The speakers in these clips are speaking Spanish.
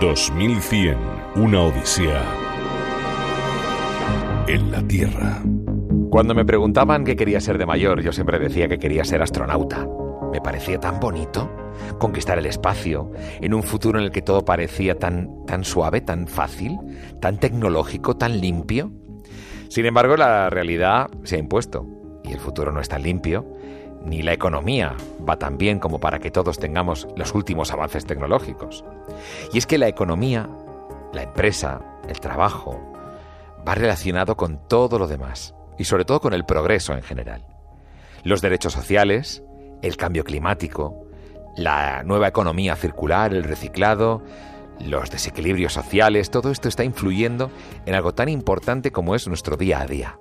2100, una odisea en la Tierra. Cuando me preguntaban qué quería ser de mayor, yo siempre decía que quería ser astronauta. Me parecía tan bonito conquistar el espacio en un futuro en el que todo parecía tan, tan suave, tan fácil, tan tecnológico, tan limpio. Sin embargo, la realidad se ha impuesto y el futuro no es tan limpio, ni la economía va tan bien como para que todos tengamos los últimos avances tecnológicos. Y es que la economía, la empresa, el trabajo, va relacionado con todo lo demás y sobre todo con el progreso en general. Los derechos sociales, el cambio climático, la nueva economía circular, el reciclado, los desequilibrios sociales, todo esto está influyendo en algo tan importante como es nuestro día a día.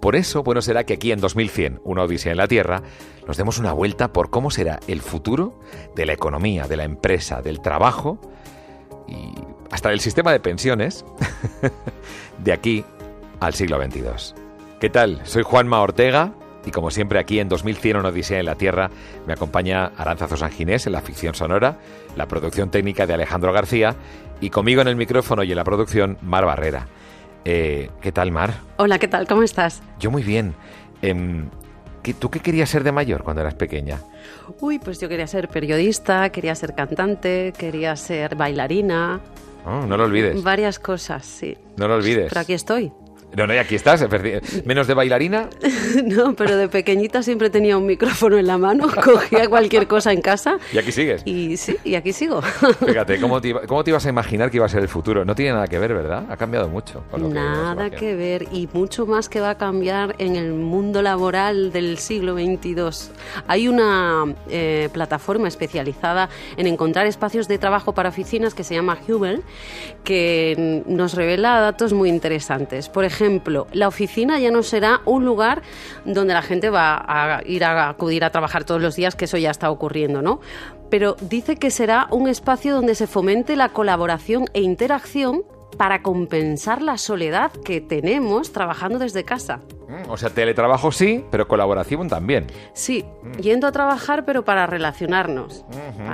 Por eso, bueno será que aquí en 2100, una odisea en la Tierra, nos demos una vuelta por cómo será el futuro de la economía, de la empresa, del trabajo y hasta del sistema de pensiones de aquí al siglo XXII. ¿Qué tal? Soy Juanma Ortega y como siempre aquí en 2100 una odisea en la Tierra me acompaña Aranzazo San Ginés en la ficción sonora, la producción técnica de Alejandro García y conmigo en el micrófono y en la producción Mar Barrera. Eh, ¿Qué tal, Mar? Hola, ¿qué tal? ¿Cómo estás? Yo muy bien. Em, ¿Tú qué querías ser de mayor cuando eras pequeña? Uy, pues yo quería ser periodista, quería ser cantante, quería ser bailarina. Oh, no lo olvides. Varias cosas, sí. No lo olvides. Pero aquí estoy. No, no, y aquí estás, menos de bailarina. no, pero de pequeñita siempre tenía un micrófono en la mano, cogía cualquier cosa en casa. Y aquí sigues. Y sí, y aquí sigo. Fíjate, ¿cómo te, ¿cómo te ibas a imaginar que iba a ser el futuro? No tiene nada que ver, ¿verdad? Ha cambiado mucho. nada que, ver y mucho más que va a cambiar en el mundo laboral del siglo XXII. Hay una eh, plataforma especializada en encontrar espacios de trabajo para oficinas que se llama Hubel, que nos revela datos muy interesantes. Por ejemplo, ejemplo, la oficina ya no será un lugar donde la gente va a ir a acudir a trabajar todos los días, que eso ya está ocurriendo, ¿no? Pero dice que será un espacio donde se fomente la colaboración e interacción para compensar la soledad que tenemos trabajando desde casa. Mm, o sea, teletrabajo sí, pero colaboración también. Sí, mm. yendo a trabajar, pero para relacionarnos.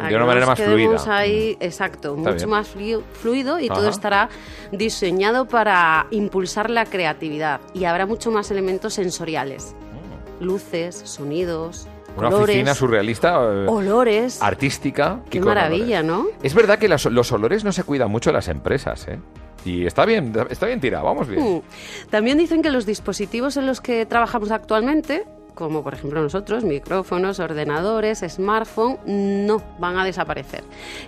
de una manera más fluida. ahí, mm. exacto, mucho más fluido y todo estará diseñado para impulsar la creatividad. Y habrá mucho más elementos sensoriales. Luces, sonidos, una oficina surrealista. Eh, olores. Artística. Qué maravilla, ¿no? Es verdad que los, olores no se cuidan mucho las empresas, ¿eh? Y está bien, está bien tirado, vamos bien. Mm. También dicen que los dispositivos en los que trabajamos actualmente, como por ejemplo nosotros, micrófonos, ordenadores, smartphone, no van a desaparecer.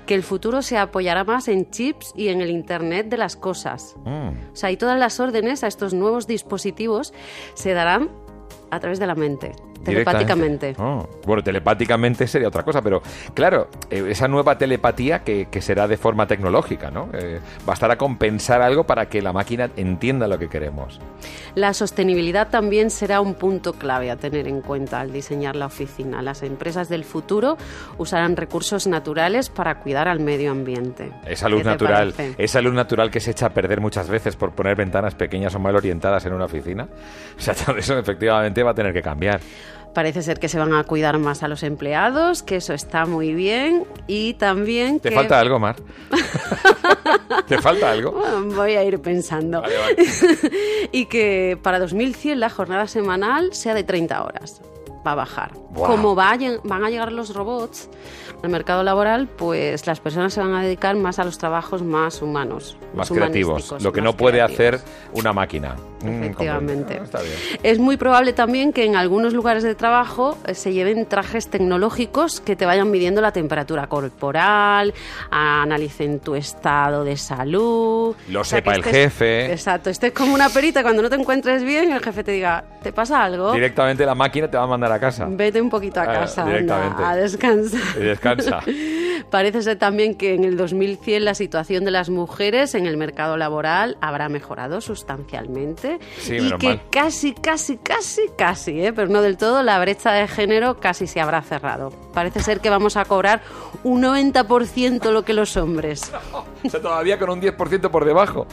Que el futuro se apoyará más en chips y en el Internet de las cosas. Mm. O sea, y todas las órdenes a estos nuevos dispositivos se darán a través de la mente. Telepáticamente. Oh, bueno, telepáticamente sería otra cosa, pero claro, eh, esa nueva telepatía que, será de forma tecnológica, ¿no? Eh, bastará con pensar algo para que la máquina entienda lo que queremos. La sostenibilidad también será un punto clave a tener en cuenta al diseñar la oficina. Las empresas del futuro usarán recursos naturales para cuidar al medio ambiente. Esa luz natural, esa luz natural que se echa a perder muchas veces por poner ventanas pequeñas o mal orientadas en una oficina. O sea, todo eso efectivamente va a tener que cambiar. Parece ser que se van a cuidar más a los empleados, que eso está muy bien. Y también ¿Te falta algo, Mar? ¿Te falta algo? voy a ir pensando. y que para 2100 la jornada semanal sea de 30 horas. Va a bajar. Como vayan, van a llegar los robots al mercado laboral, pues las personas se van a dedicar más a los trabajos más humanos. Más creativos. Lo que no puede hacer una máquina. Mm, Efectivamente. Ah, es muy probable también que en algunos lugares de trabajo eh, se lleven trajes tecnológicos que te vayan midiendo la temperatura corporal, analicen tu estado de salud. Lo sepa el jefe. Exacto, estés como una perita cuando no te encuentres bien, el jefe te diga, ¿te pasa algo? Directamente la máquina te va a mandar a casa. Vete un poquito a ah, casa, a descansar. Y descansa. Parece ser también que en el 2100 la situación de las mujeres en el mercado laboral habrá mejorado sustancialmente y que casi, casi, casi, casi, ¿eh? pero no del todo, la brecha de género casi se habrá cerrado. Parece ser que vamos a cobrar un 90% lo que los hombres. o sea, todavía con un 10% por debajo.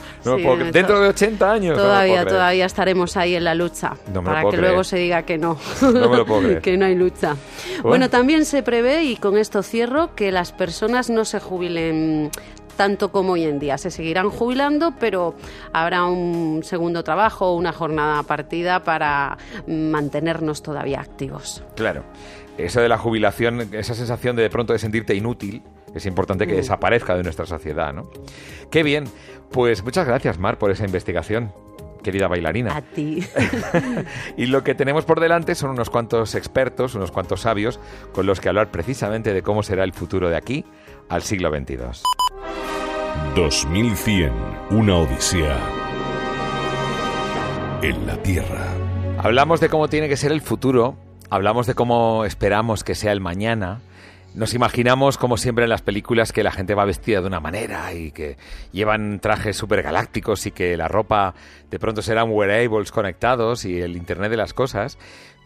dentro de 80 años. Todavía, todavía estaremos ahí en la lucha. para que luego se diga que no. No me lo puedo creer. que no hay lucha. Bueno. bueno, también se prevé, y con esto cierro, que las personas no se jubilen tanto como hoy en día. Se seguirán jubilando, pero habrá un segundo trabajo, una jornada partida para mantenernos todavía activos. Claro. Eso de la jubilación, esa sensación de de pronto de sentirte inútil, es importante que mm. desaparezca de nuestra sociedad, ¿no? Qué bien. Pues muchas gracias, Mar, por esa investigación querida bailarina. A ti. y lo que tenemos por delante son unos cuantos expertos, unos cuantos sabios, con los que hablar precisamente de cómo será el futuro de aquí al siglo XXII. 2100, una odisea en la Tierra. Hablamos de cómo tiene que ser el futuro, hablamos de cómo esperamos que sea el mañana, nos imaginamos, como siempre en las películas, que la gente va vestida de una manera y que llevan trajes super galácticos y que la ropa de pronto serán wearables conectados y el Internet de las cosas.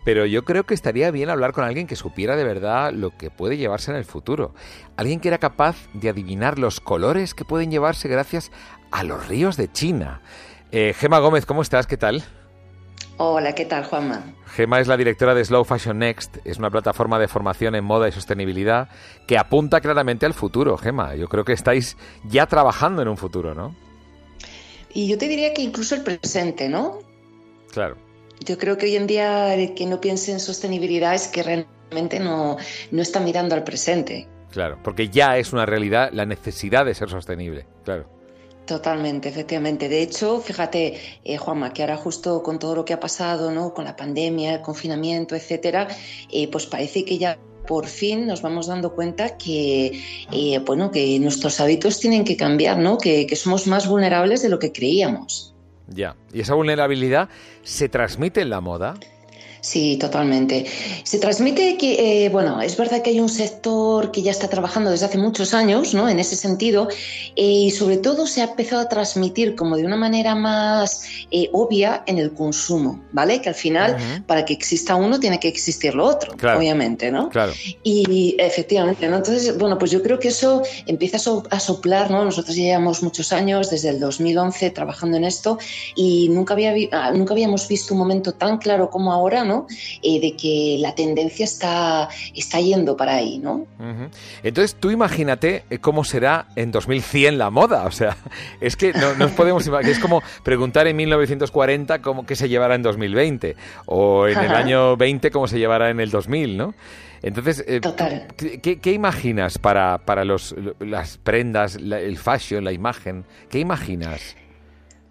Pero yo creo que estaría bien hablar con alguien que supiera de verdad lo que puede llevarse en el futuro. Alguien que era capaz de adivinar los colores que pueden llevarse gracias a los ríos de China. Eh, Gema Gómez, ¿cómo estás? ¿Qué tal? Hola, ¿qué tal, Juanma? Gema es la directora de Slow Fashion Next, es una plataforma de formación en moda y sostenibilidad que apunta claramente al futuro, Gema. Yo creo que estáis ya trabajando en un futuro, ¿no? Y yo te diría que incluso el presente, ¿no? Claro. Yo creo que hoy en día el que no piense en sostenibilidad es que realmente no, no está mirando al presente. Claro, porque ya es una realidad la necesidad de ser sostenible, claro. Totalmente, efectivamente. De hecho, fíjate, eh, Juanma, que ahora justo con todo lo que ha pasado, ¿no? Con la pandemia, el confinamiento, etcétera, eh, pues parece que ya por fin nos vamos dando cuenta que, eh, bueno, que nuestros hábitos tienen que cambiar, ¿no? Que, que somos más vulnerables de lo que creíamos. Ya. ¿Y esa vulnerabilidad se transmite en la moda? Sí, totalmente. Se transmite que, eh, bueno, es verdad que hay un sector que ya está trabajando desde hace muchos años, ¿no? En ese sentido, eh, y sobre todo se ha empezado a transmitir como de una manera más eh, obvia en el consumo, ¿vale? Que al final, para que exista uno, tiene que existir lo otro, obviamente, ¿no? Claro. Y efectivamente, ¿no? Entonces, bueno, pues yo creo que eso empieza a soplar, ¿no? Nosotros ya llevamos muchos años, desde el 2011, trabajando en esto, y nunca, había, ah, nunca habíamos visto un momento tan claro como ahora, ¿no? Eh, de que la tendencia está, está yendo para ahí, ¿no? Entonces tú imagínate eh, cómo será en 2100 la moda, o sea, es que no nos podemos imaginar, es como preguntar en 1940 cómo que se llevará en 2020 o en el año 20 cómo se llevará en el 2000, ¿no? Entonces, eh, ¿qué, imaginas para, para los, las prendas, el fashion, la imagen? ¿Qué imaginas?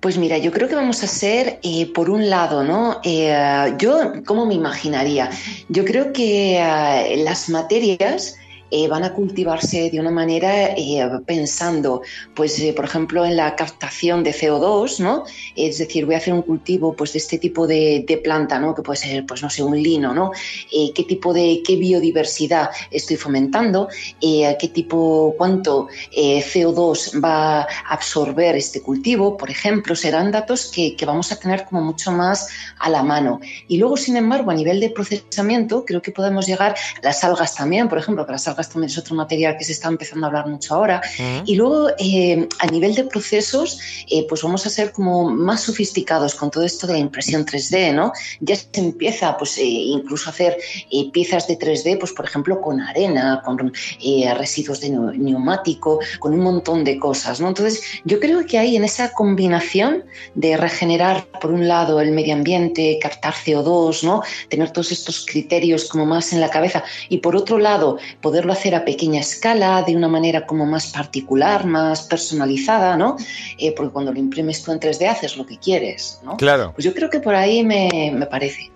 Pues mira, yo creo que vamos a ser, eh, por un lado, ¿no? Eh, yo, ¿cómo me imaginaría? Yo creo que eh, las materias eh, van a cultivarse de una manera eh, pensando, pues, eh, por ejemplo, en la captación de CO2, ¿no? Es decir, voy a hacer un cultivo pues, de este tipo de, planta, ¿no? Que puede ser, pues, no sé, un lino, ¿no? ¿Qué tipo de, qué biodiversidad estoy fomentando? ¿Qué tipo, cuánto CO2 va a absorber este cultivo? Por ejemplo, serán datos que, que vamos a tener como mucho más a la mano. Y luego, sin embargo, a nivel de procesamiento, creo que podemos llegar a las algas también, por ejemplo, que las algas también es otro material que se está empezando a hablar mucho ahora. Y luego, eh, a nivel de procesos, eh, pues vamos a ser como más sofisticados con todo esto de la impresión 3D, ¿no? Ya se empieza, pues, eh, incluso a hacer piezas de 3D, pues, por ejemplo, con arena, con residuos de neumático, con un montón de cosas, ¿no? Entonces, yo creo que hay en esa combinación de regenerar, por un lado, el medio ambiente, captar CO2, ¿no? Tener todos estos criterios como más en la cabeza y, por otro lado, poder hacer a pequeña escala, de una manera como más particular, más personalizada, ¿no? Eh, porque cuando lo imprimes tú en 3D haces lo que quieres, ¿no? Claro. Pues yo creo que por ahí me, me parece.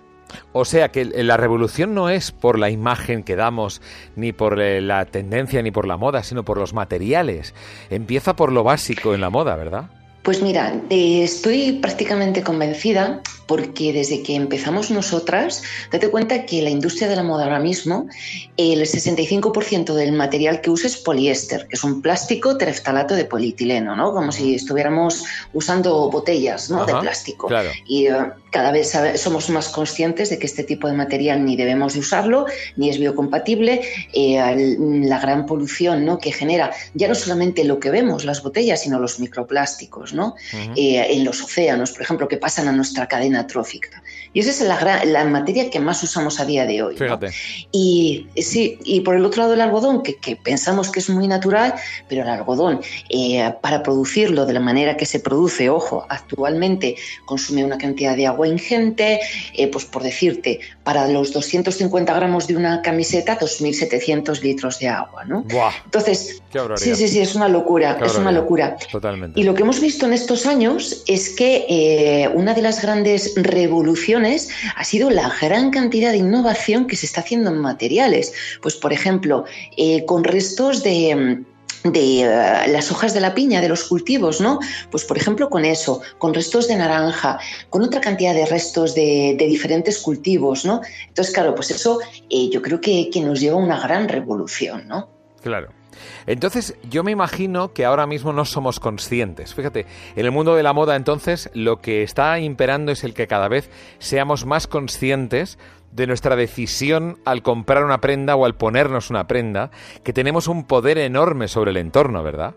O sea que la revolución no es por la imagen que damos, ni por eh, la tendencia, ni por la moda, sino por los materiales. Empieza por lo básico en la moda, ¿verdad? Pues mira, eh, estoy prácticamente convencida porque desde que empezamos nosotras, date cuenta que la industria de la moda ahora mismo, el 65% del material que usa es poliéster, que es un plástico tereftalato de polietileno, ¿no? Como si estuviéramos usando botellas ¿no? de plástico. Y eh, cada vez somos más conscientes de que este tipo de material ni debemos de usarlo, ni es biocompatible. Eh, la gran polución ¿no? que genera ya no solamente lo que vemos, las botellas, sino los microplásticos. Eh, en los océanos, por ejemplo, que pasan a nuestra cadena trófica. Y esa es la, la materia que más usamos a día de hoy. Fíjate. Y sí, y por el otro lado el algodón, que, pensamos que es muy natural, pero el algodón, eh, para producirlo de la manera que se produce, ojo, actualmente consume una cantidad de agua ingente, eh, pues por decirte, para los 250 gramos de una camiseta, 2.700 litros de agua, ¿no? Entonces, sí, sí, sí, es una locura, es una locura. Totalmente. Y lo que hemos visto en estos años es que eh, una de las grandes revoluciones ha sido la gran cantidad de innovación que se está haciendo en materiales. Pues, por ejemplo, eh, con restos de eh, las hojas de la piña de los cultivos, ¿no? Pues por ejemplo con eso, con restos de naranja, con otra cantidad de restos de, diferentes cultivos, ¿no? Entonces, claro, pues eso yo creo que, nos lleva a una gran revolución, ¿no? Claro. Entonces, yo me imagino que ahora mismo no somos conscientes. Fíjate, en el mundo de la moda entonces lo que está imperando es el que cada vez seamos más conscientes de nuestra decisión al comprar una prenda o al ponernos una prenda, que tenemos un poder enorme sobre el entorno, ¿verdad?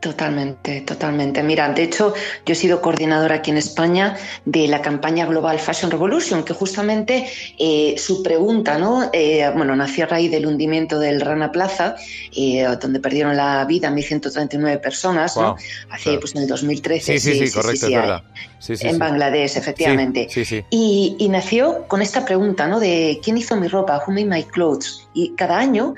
Totalmente, totalmente. Mira, de hecho, yo he sido coordinadora aquí en España de la campaña Global Fashion Revolution, que justamente eh, su pregunta, ¿no? Eh, bueno, nació a raíz del hundimiento del Rana Plaza, eh, donde perdieron la vida 1.139 personas, ¿no? Hace, pues, en el 2013. Sí, sí, sí, correcto, es verdad. en Bangladesh, efectivamente. Y, y, nació con esta pregunta, ¿no? De ¿quién hizo mi ropa? Who made my clothes? Y cada año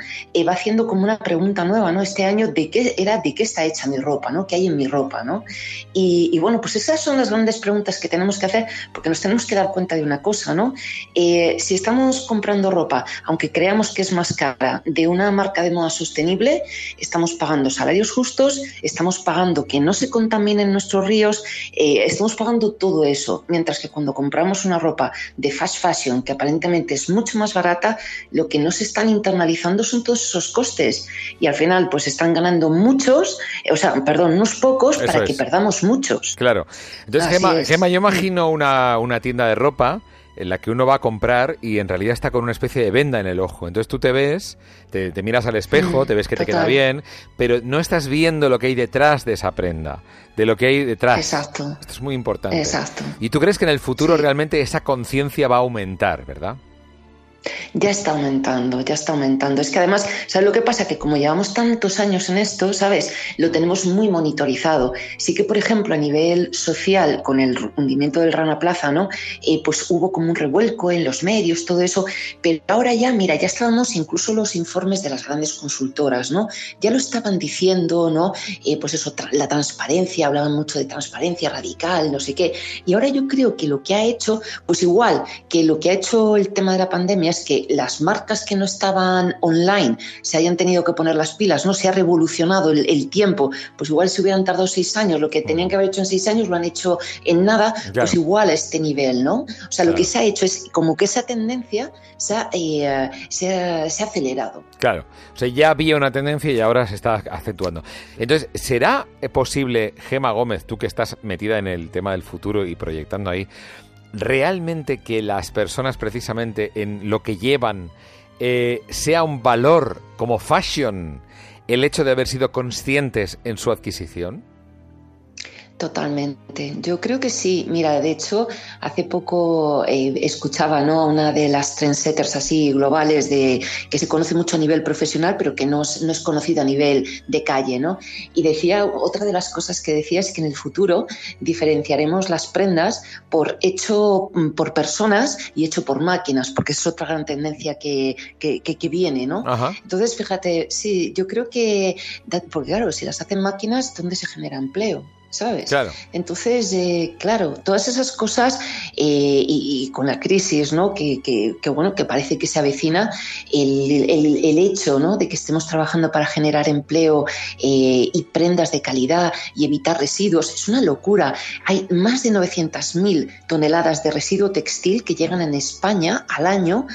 va haciendo como una pregunta nueva, ¿no? Este año, ¿de qué era, de qué está hecha mi ropa, ¿no? ¿Qué hay en mi ropa, ¿no? Y, bueno, pues esas son las grandes preguntas que tenemos que hacer porque nos tenemos que dar cuenta de una cosa, ¿no? Eh, si estamos comprando ropa, aunque creamos que es más cara, de una marca de moda sostenible, estamos pagando salarios justos, estamos pagando que no se contaminen nuestros ríos, eh, estamos pagando todo eso, mientras que cuando compramos una ropa de fast fashion, que aparentemente es mucho más barata, lo que no se están internalizando son todos esos costes y al final pues están ganando muchos, o sea, perdón, unos pocos para que perdamos muchos. Claro. Entonces, Gema, yo imagino una, una tienda de ropa en la que uno va a comprar y en realidad está con una especie de venda en el ojo. Entonces tú te ves, te, miras al espejo, mm, te ves que te queda bien, pero no estás viendo lo que hay detrás de esa prenda, de lo que hay detrás. Exacto. Esto es muy importante. Exacto. Y tú crees que en el futuro realmente esa conciencia va a aumentar, ¿verdad? Ya está aumentando, ya está aumentando. Es que además, ¿sabes lo que pasa? Que como llevamos tantos años en esto, ¿sabes? Lo tenemos muy monitorizado. Sí que, por ejemplo, a nivel social, con el hundimiento del Rana Plaza, ¿no? Eh, pues hubo como un revuelco en los medios, todo eso. Pero ahora ya, mira, ya estábamos incluso los informes de las grandes consultoras, ¿no? Ya lo estaban diciendo, ¿no? Eh, pues eso, la transparencia, hablaban mucho de transparencia radical, no sé qué. Y ahora yo creo que lo que ha hecho, pues igual que lo que ha hecho el tema de la pandemia, es que las marcas que no estaban online se hayan tenido que poner las pilas, no se ha revolucionado el, tiempo, pues igual si hubieran tardado seis años, lo que tenían que haber hecho en seis años lo han hecho en nada, pues igual a este nivel, ¿no? O sea, lo que se ha hecho es como que esa tendencia se ha, eh, se ha, acelerado. Claro, o sea, ya había una tendencia y ahora se está acentuando. Entonces, ¿será posible, Gema Gómez, tú que estás metida en el tema del futuro y proyectando ahí, realmente que las personas precisamente en lo que llevan eh, sea un valor como fashion el hecho de haber sido conscientes en su adquisición? Totalmente. Yo creo que sí. Mira, de hecho, hace poco eh, escuchaba ¿no? a una de las trendsetters así globales de que se conoce mucho a nivel profesional, pero que no es, no es conocida a nivel de calle, ¿no? Y decía, otra de las cosas que decía es que en el futuro diferenciaremos las prendas por hecho mm, por personas y hecho por máquinas, porque es otra gran tendencia que, que, que, viene, ¿no? Entonces, fíjate, sí, yo creo que, porque claro, si las hacen máquinas, ¿dónde se genera empleo? ¿Sabes? Claro. Entonces, eh, claro, todas esas cosas eh, y, con la crisis, ¿no? Que, que, bueno, que parece que se avecina el, el, hecho, ¿no? De que estemos trabajando para generar empleo eh, y prendas de calidad y evitar residuos, es una locura. Hay más de 900.000 toneladas de residuo textil que llegan en España al año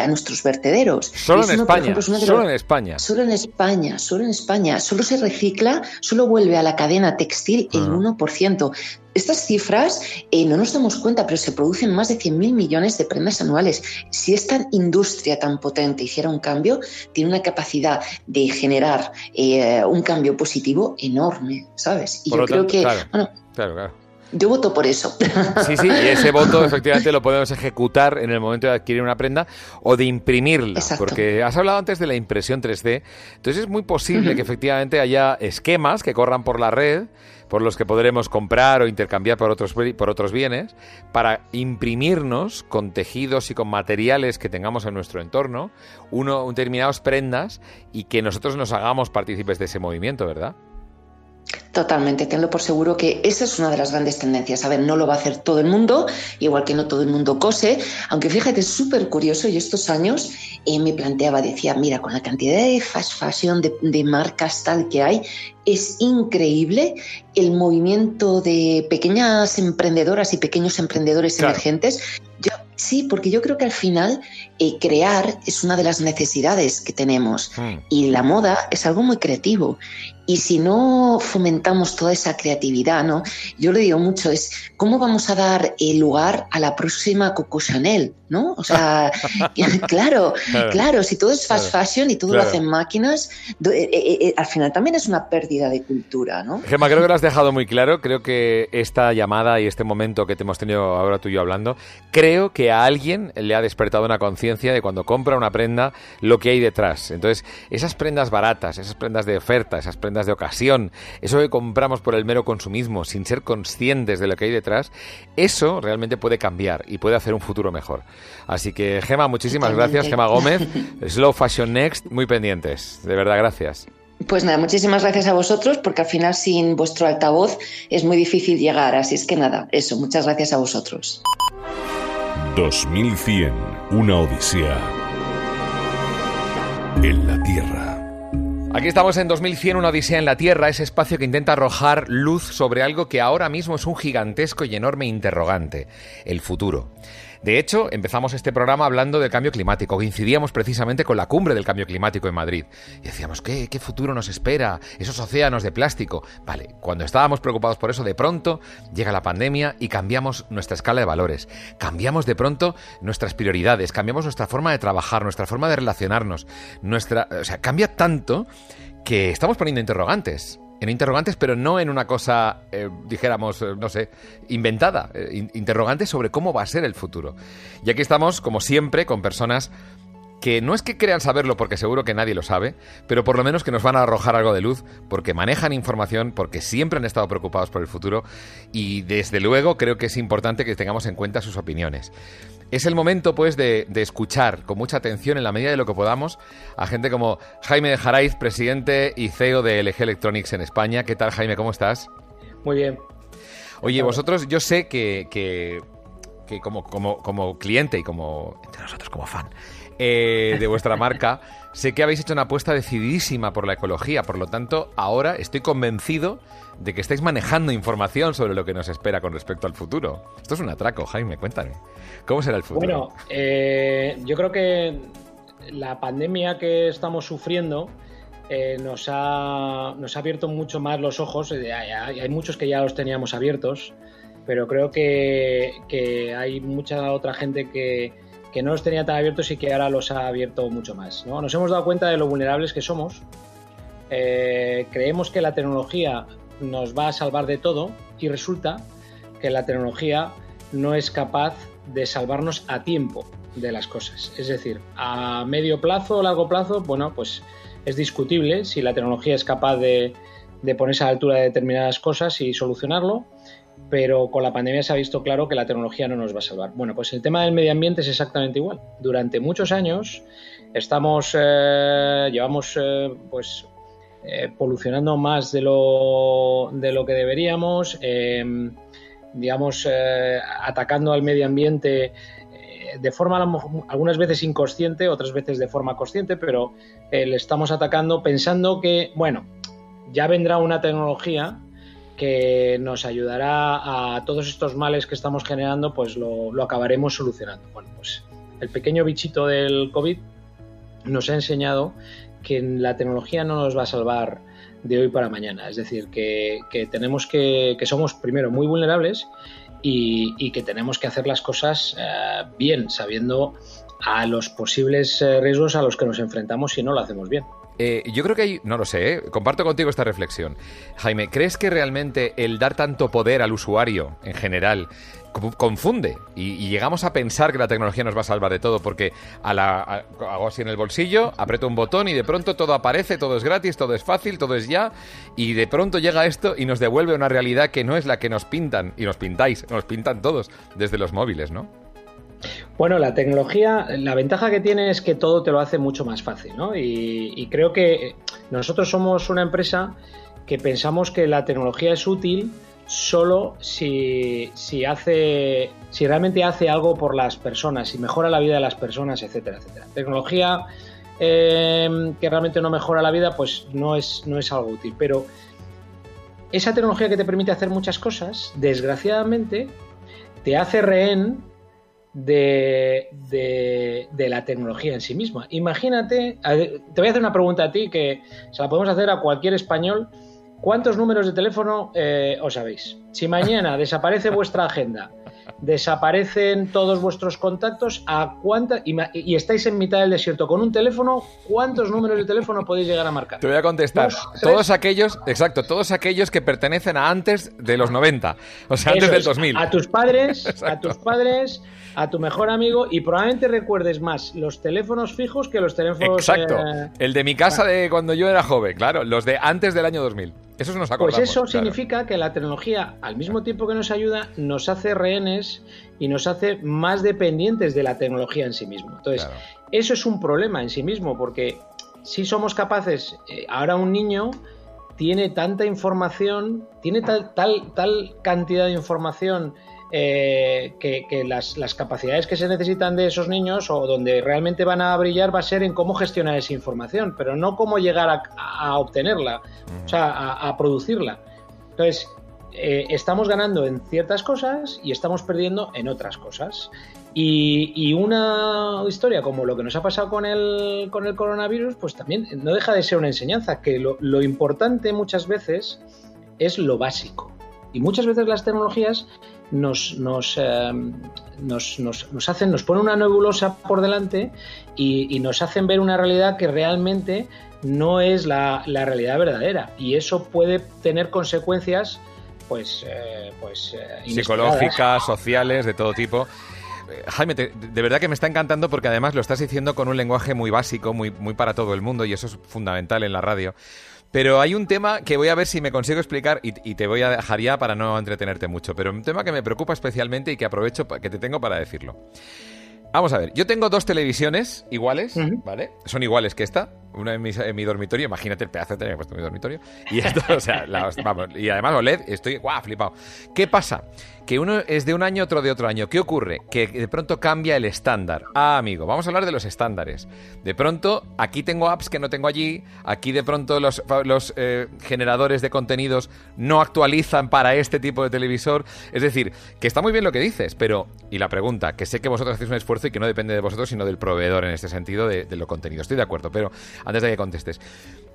a nuestros vertederos. Solo en España, solo en España. Solo en España, solo en España. Solo se recicla, solo vuelve a la cadena textil el 1%. Estas cifras eh, no nos damos cuenta, pero se producen más de 100.000 millones de prendas anuales. Si esta industria tan potente hiciera un cambio, tiene una capacidad de generar eh, un cambio positivo enorme, ¿sabes? Y yo creo que, bueno, claro, claro. Yo voto por eso. Sí, sí, y ese voto efectivamente lo podemos ejecutar en el momento de adquirir una prenda o de imprimirla. Porque has hablado antes de la impresión 3D. Entonces es muy posible que efectivamente haya esquemas que corran por la red por los que podremos comprar o intercambiar por otros, por otros bienes, para imprimirnos con tejidos y con materiales que tengamos en nuestro entorno, uno, determinados prendas y que nosotros nos hagamos partícipes de ese movimiento, ¿verdad? Totalmente, tenlo por seguro que esa es una de las grandes tendencias. A ver, no lo va a hacer todo el mundo, igual que no todo el mundo cose, aunque fíjate, es súper curioso y estos años eh, me planteaba, decía, mira, con la cantidad de fast fashion, de, marcas tal que hay, es increíble el movimiento de pequeñas emprendedoras y pequeños emprendedores emergentes. sí, porque yo creo que al final eh, crear es una de las necesidades que tenemos hmm. y la moda es algo muy creativo y si no fomentamos toda esa creatividad, ¿no? Yo le digo mucho, es cómo vamos a dar lugar a la próxima Coco Chanel, ¿no? O sea, claro, claro, si todo es fast fashion y todo lo hacen máquinas, eh, eh, eh, al final también es una pérdida de cultura, ¿no? Gemma, creo que lo has dejado muy claro. Creo que esta llamada y este momento que te hemos tenido ahora tú y yo hablando, creo que a alguien le ha despertado una conciencia de cuando compra una prenda lo que hay detrás. Entonces, esas prendas baratas, esas prendas de oferta, esas prendas de ocasión, eso que compramos por el mero consumismo sin ser conscientes de lo que hay detrás, eso realmente puede cambiar y puede hacer un futuro mejor. Así que Gema, muchísimas gracias, Gema Gómez, Slow Fashion Next, muy pendientes, de verdad, gracias. Pues nada, muchísimas gracias a vosotros, porque al final sin vuestro altavoz es muy difícil llegar, así es que nada, eso, muchas gracias a vosotros. 2100, una odisea en la Tierra. Aquí estamos en 2100, una odisea en la Tierra, ese espacio que intenta arrojar luz sobre algo que ahora mismo es un gigantesco y enorme interrogante, el futuro. De hecho, empezamos este programa hablando del cambio climático. Coincidíamos precisamente con la cumbre del cambio climático en Madrid. Y decíamos, ¿qué, ¿qué futuro nos espera? Esos océanos de plástico. Vale, cuando estábamos preocupados por eso, de pronto llega la pandemia y cambiamos nuestra escala de valores. Cambiamos de pronto nuestras prioridades, cambiamos nuestra forma de trabajar, nuestra forma de relacionarnos. Nuestra, o sea, cambia tanto que estamos poniendo interrogantes en interrogantes, pero no en una cosa, eh, dijéramos, eh, no sé, inventada. Eh, interrogantes sobre cómo va a ser el futuro. Y aquí estamos, como siempre, con personas que no es que crean saberlo porque seguro que nadie lo sabe, pero por lo menos que nos van a arrojar algo de luz porque manejan información, porque siempre han estado preocupados por el futuro y desde luego creo que es importante que tengamos en cuenta sus opiniones. Es el momento, pues, de, escuchar con mucha atención, en la medida de lo que podamos, a gente como Jaime de Jaraiz, presidente y CEO de LG Electronics en España. ¿Qué tal, Jaime? ¿Cómo estás? Muy bien. Oye, vosotros, yo sé que, que, como, como, como cliente y como, entre nosotros, como fan, eh, de vuestra marca, sé que habéis hecho una apuesta decididísima por la ecología. Por lo tanto, ahora estoy convencido de que estáis manejando información sobre lo que nos espera con respecto al futuro. Esto es un atraco, Jaime, cuéntame. ¿Cómo será el futuro? Bueno, eh, yo creo que la pandemia que estamos sufriendo eh, nos, ha, nos ha abierto mucho más los ojos. Hay, hay, muchos que ya los teníamos abiertos, pero creo que, hay mucha otra gente que, que no los tenía tan abiertos y que ahora los ha abierto mucho más. ¿no? Nos hemos dado cuenta de lo vulnerables que somos. Eh, creemos que la tecnología nos va a salvar de todo y resulta que la tecnología no es capaz de salvarnos a tiempo de las cosas. Es decir, a medio plazo o largo plazo, bueno, pues es discutible si la tecnología es capaz de, de ponerse a la altura de determinadas cosas y solucionarlo pero con la pandemia se ha visto claro que la tecnología no nos va a salvar. Bueno, pues el tema del medio ambiente es exactamente igual. Durante muchos años estamos, eh, llevamos eh, pues eh, polucionando más de lo, de lo que deberíamos, digamos, atacando al medio ambiente de forma algunas veces inconsciente, otras veces de forma consciente, pero le estamos atacando pensando que, bueno, ya vendrá una tecnología que nos ayudará a todos estos males que estamos generando, pues lo, acabaremos solucionando. Bueno, pues el pequeño bichito del COVID nos ha enseñado que la tecnología no nos va a salvar de hoy para mañana. Es decir, que, tenemos que, que somos primero muy vulnerables y, que tenemos que hacer las cosas eh, bien, sabiendo a los posibles eh, riesgos a los que nos enfrentamos si no lo hacemos bien. Eh, yo creo que hay, no lo sé, ¿eh? comparto contigo esta reflexión. Jaime, ¿crees que realmente el dar tanto poder al usuario en general confunde y, llegamos a pensar que la tecnología nos va a salvar de todo porque a la, hago así en el bolsillo, aprieto un botón y de pronto todo aparece, todo es gratis, todo es fácil, todo es ya y de pronto llega esto y nos devuelve una realidad que no es la que nos pintan y nos pintáis, nos pintan todos desde los móviles, ¿no? Bueno, la tecnología, la ventaja que tiene es que todo te lo hace mucho más fácil, ¿no? Y, creo que nosotros somos una empresa que pensamos que la tecnología es útil solo si, hace, si realmente hace algo por las personas, si mejora la vida de las personas, etcétera, etcétera. Tecnología em, que realmente no mejora la vida, pues no es, no es algo útil. Pero esa tecnología que te permite hacer muchas cosas, desgraciadamente, te hace rehén de, de, la tecnología en sí misma. Imagínate, te voy a hacer una pregunta a ti que se la podemos hacer a cualquier español. ¿Cuántos números de teléfono eh, os sabéis? Si mañana desaparece vuestra agenda, desaparecen todos vuestros contactos, ¿a cuánta, y, estáis en mitad del desierto con un teléfono, ¿cuántos números de teléfono podéis llegar a marcar? Te voy a contestar. todos aquellos, exacto, todos aquellos que pertenecen a antes de los 90, o sea, antes del 2000. A tus padres, a tus padres, a tu mejor amigo y probablemente recuerdes más los teléfonos fijos que los teléfonos... Exacto, eh, el de mi casa de cuando yo era joven, claro, los de antes del año 2000. Eso nos acordamos. Pues eso significa que la tecnología, al mismo tiempo que nos ayuda, nos hace rehenes y nos hace más dependientes de la tecnología en sí mismo. Entonces, eso es un problema en sí mismo, porque si somos capaces, eh, ahora un niño tiene tanta información, tiene tal, tal, tal cantidad de información eh, que, las, capacidades que se necesitan de esos niños o donde realmente van a brillar va a ser en cómo gestionar esa información, pero no cómo llegar a, obtenerla, o sea, a, producirla. Entonces, eh, estamos ganando en ciertas cosas y estamos perdiendo en otras cosas. Y, una historia como lo que nos ha pasado con el, con el coronavirus, pues también no deja de ser una enseñanza, que lo, lo importante muchas veces es lo básico. Y muchas veces las tecnologías nos, nos, em, nos, nos, hacen, nos ponen una nebulosa por delante y, nos hacen ver una realidad que realmente no es la, realidad verdadera. Y eso puede tener consecuencias pues, eh, pues eh, psicológicas, sociales, de todo tipo. Eh, Jaime, de verdad que me está encantando porque además lo estás diciendo con un lenguaje muy básico, muy, muy para todo el mundo y eso es fundamental en la radio. Pero hay un tema que voy a ver si me consigo explicar y, te voy a dejar ya para no entretenerte mucho, pero un tema que me preocupa especialmente y que aprovecho que te tengo para decirlo. Vamos a ver, yo tengo dos televisiones iguales, ¿vale? Son iguales que esta, una en mi, en mi, dormitorio, imagínate el pedazo de que puesto en mi dormitorio. Y esto, o sea, vamos, y además OLED, estoy guau, flipado. ¿Qué pasa? que uno es de un año, otro de otro año. ¿Qué ocurre? Que de pronto cambia el estándar. Ah, amigo, vamos a hablar de los estándares. De pronto, aquí tengo apps que no tengo allí, aquí de pronto los, los eh, generadores de contenidos no actualizan para este tipo de televisor. Es decir, que está muy bien lo que dices, pero, y la pregunta, que sé que vosotros hacéis un esfuerzo y que no depende de vosotros, sino del proveedor en este sentido de, de lo contenido. Estoy de acuerdo, pero antes de que contestes.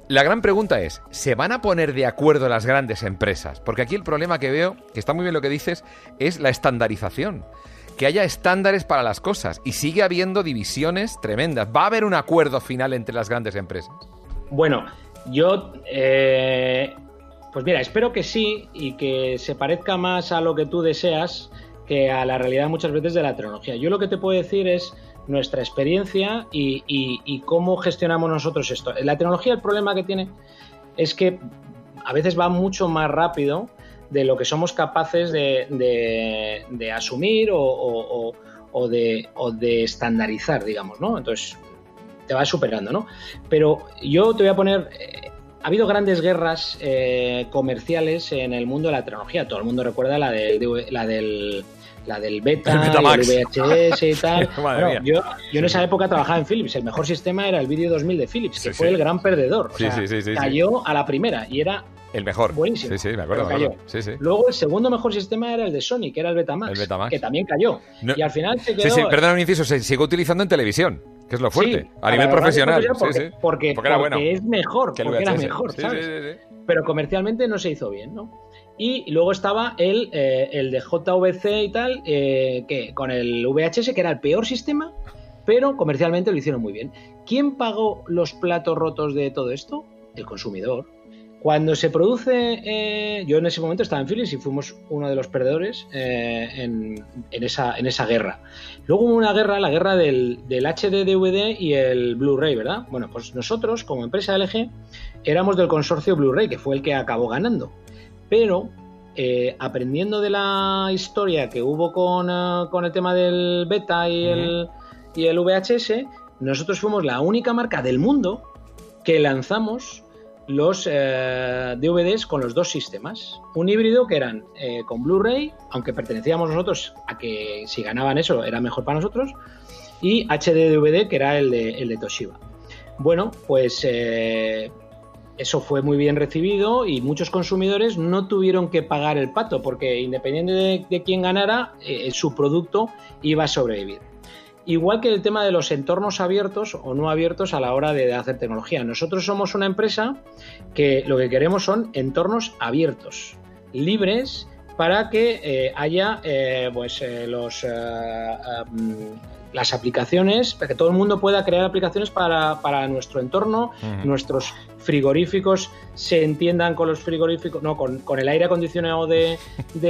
La gran pregunta es, ¿se van a poner de acuerdo las grandes empresas? Porque aquí el problema que veo, que está muy bien lo que dices, es la estandarización. Que haya estándares para las cosas y sigue habiendo divisiones tremendas. ¿Va a haber un acuerdo final entre las grandes empresas? Bueno, yo, eh, pues mira, espero que sí y que se parezca más a lo que tú deseas que a la realidad muchas veces de la tecnología. Yo lo que te puedo decir es nuestra experiencia y, cómo gestionamos nosotros esto. La tecnología, el problema que tiene es que a veces va mucho más rápido de lo que somos capaces de, asumir o, de, de, estandarizar, digamos, ¿no? Entonces, te va superando, ¿no? Pero yo te voy a poner... Eh, ha habido grandes guerras eh, comerciales en el mundo de la tecnología. Todo el mundo recuerda la, la del la del beta, el, VHS y tal. yo, en esa época trabajaba en Philips. El mejor sistema era el vídeo 2000 de Philips, que fue el gran perdedor. O sea, cayó a la primera y era el mejor. Buenísimo. Sí, sí, me acuerdo. Cayó. Luego el segundo mejor sistema era el de Sony, que era el Betamax. El Betamax. Que también cayó. y al final se quedó... Sí, sí, perdón un inciso, se sigue utilizando en televisión. Que es lo fuerte. a nivel profesional. Porque, es mejor, porque era mejor, ¿sabes? Pero comercialmente no se hizo bien, ¿no? Y luego estaba el, eh, el de JVC y tal, eh, que con el VHS, que era el peor sistema, pero comercialmente lo hicieron muy bien. ¿Quién pagó los platos rotos de todo esto? El consumidor. Cuando se produce, eh, yo en ese momento estaba en Philips y fuimos uno de los perdedores en, esa, en esa guerra. Luego hubo una guerra, la guerra del, del HD DVD y el Blu-ray, ¿verdad? Bueno, pues nosotros como empresa LG éramos del consorcio Blu-ray, que fue el que acabó ganando. Pero eh, aprendiendo de la historia que hubo con, eh, el tema del beta y, el, y el VHS, nosotros fuimos la única marca del mundo que lanzamos los eh, DVDs con los dos sistemas. Un híbrido que eran con Blu-ray, aunque pertenecíamos nosotros a que si ganaban eso era mejor para nosotros, y HD DVD que era el de, el de Toshiba. Bueno, pues eso fue muy bien recibido y muchos consumidores no tuvieron que pagar el pato porque independiente de, quién ganara, eh, su producto iba a sobrevivir. Igual que el tema de los entornos abiertos o no abiertos a la hora de hacer tecnología. Nosotros somos una empresa que lo que queremos son entornos abiertos, libres, para que eh, haya eh, pues, los, las aplicaciones, para que todo el mundo pueda crear aplicaciones para, nuestro entorno, nuestros frigoríficos se entiendan con los frigoríficos, no, con, el aire acondicionado de,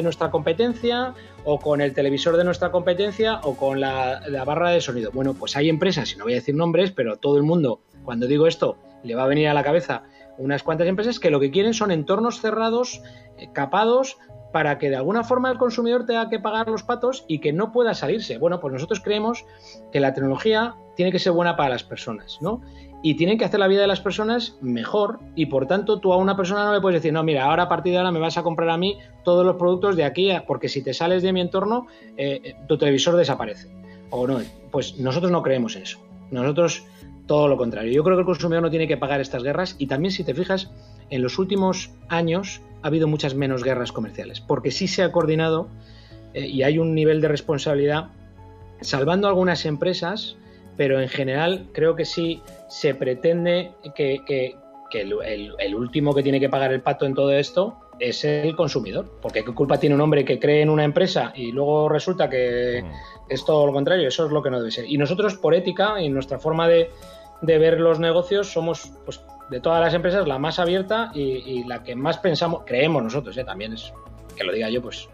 nuestra competencia, o con el televisor de nuestra competencia, o con la, barra de sonido. Bueno, pues hay empresas, y no voy a decir nombres, pero todo el mundo, cuando digo esto, le va a venir a la cabeza unas cuantas empresas que lo que quieren son entornos cerrados, eh, capados, para que de alguna forma el consumidor tenga que pagar los patos y que no pueda salirse. Bueno, pues nosotros creemos que la tecnología tiene que ser buena para las personas, ¿no? Y tienen que hacer la vida de las personas mejor y por tanto tú a una persona no le puedes decir, no, mira, ahora a partir de ahora me vas a comprar a mí todos los productos de aquí, porque si te sales de mi entorno, eh, tu televisor desaparece. O no, pues nosotros no creemos eso. Nosotros todo lo contrario. Yo creo que el consumidor no tiene que pagar estas guerras y también si te fijas, en los últimos años ha habido muchas menos guerras comerciales, porque sí se ha coordinado eh, y hay un nivel de responsabilidad, salvando algunas empresas, pero en general creo que sí se pretende que, el, último que tiene que pagar el pato en todo esto es el consumidor, porque qué culpa tiene un hombre que cree en una empresa y luego resulta que mm. es todo lo contrario, eso es lo que no debe ser. Y nosotros por ética y nuestra forma de, de ver los negocios somos pues de todas las empresas la más abierta y, la que más pensamos, creemos nosotros, ¿eh? también es que lo diga yo, pues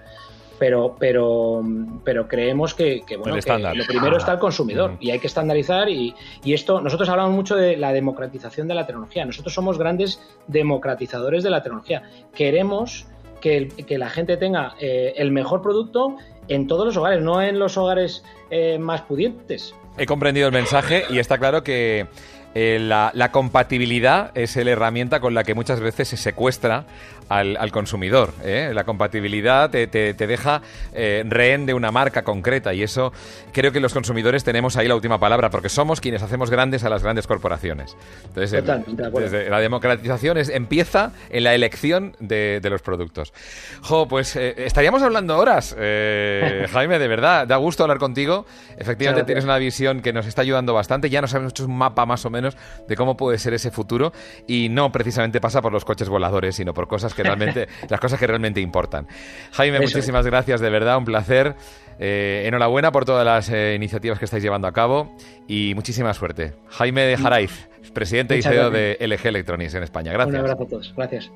pero pero pero creemos que, bueno lo primero está el consumidor y hay que estandarizar y, esto nosotros hablamos mucho de la democratización de la tecnología. Nosotros somos grandes democratizadores de la tecnología. Queremos que, la gente tenga eh, el mejor producto en todos los hogares no en los hogares eh, más pudientes. He comprendido el mensaje y está claro que eh, la, compatibilidad es la herramienta con la que muchas veces se secuestra al, consumidor. ¿eh? La compatibilidad te, deja eh, rehén de una marca concreta y eso creo que los consumidores tenemos ahí la última palabra porque somos quienes hacemos grandes a las grandes corporaciones. Entonces, la democratización es, empieza en la elección de, los productos. Jo, pues estaríamos hablando horas, Jaime, de verdad, da gusto hablar contigo. Efectivamente tienes una visión que nos está ayudando bastante. Ya nos hemos hecho un mapa más o menos de cómo puede ser ese futuro y no precisamente pasa por los coches voladores, sino por cosas que realmente, las cosas que realmente importan. Jaime, muchísimas gracias, de verdad, un placer. Eh, enhorabuena por todas las eh, iniciativas que estáis llevando a cabo y muchísima suerte. Jaime de Jaraiz, presidente y CEO de LG Electronics en España. Gracias. Un abrazo a todos. Gracias.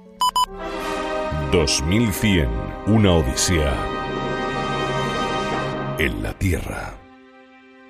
2100, una odisea en la Tierra.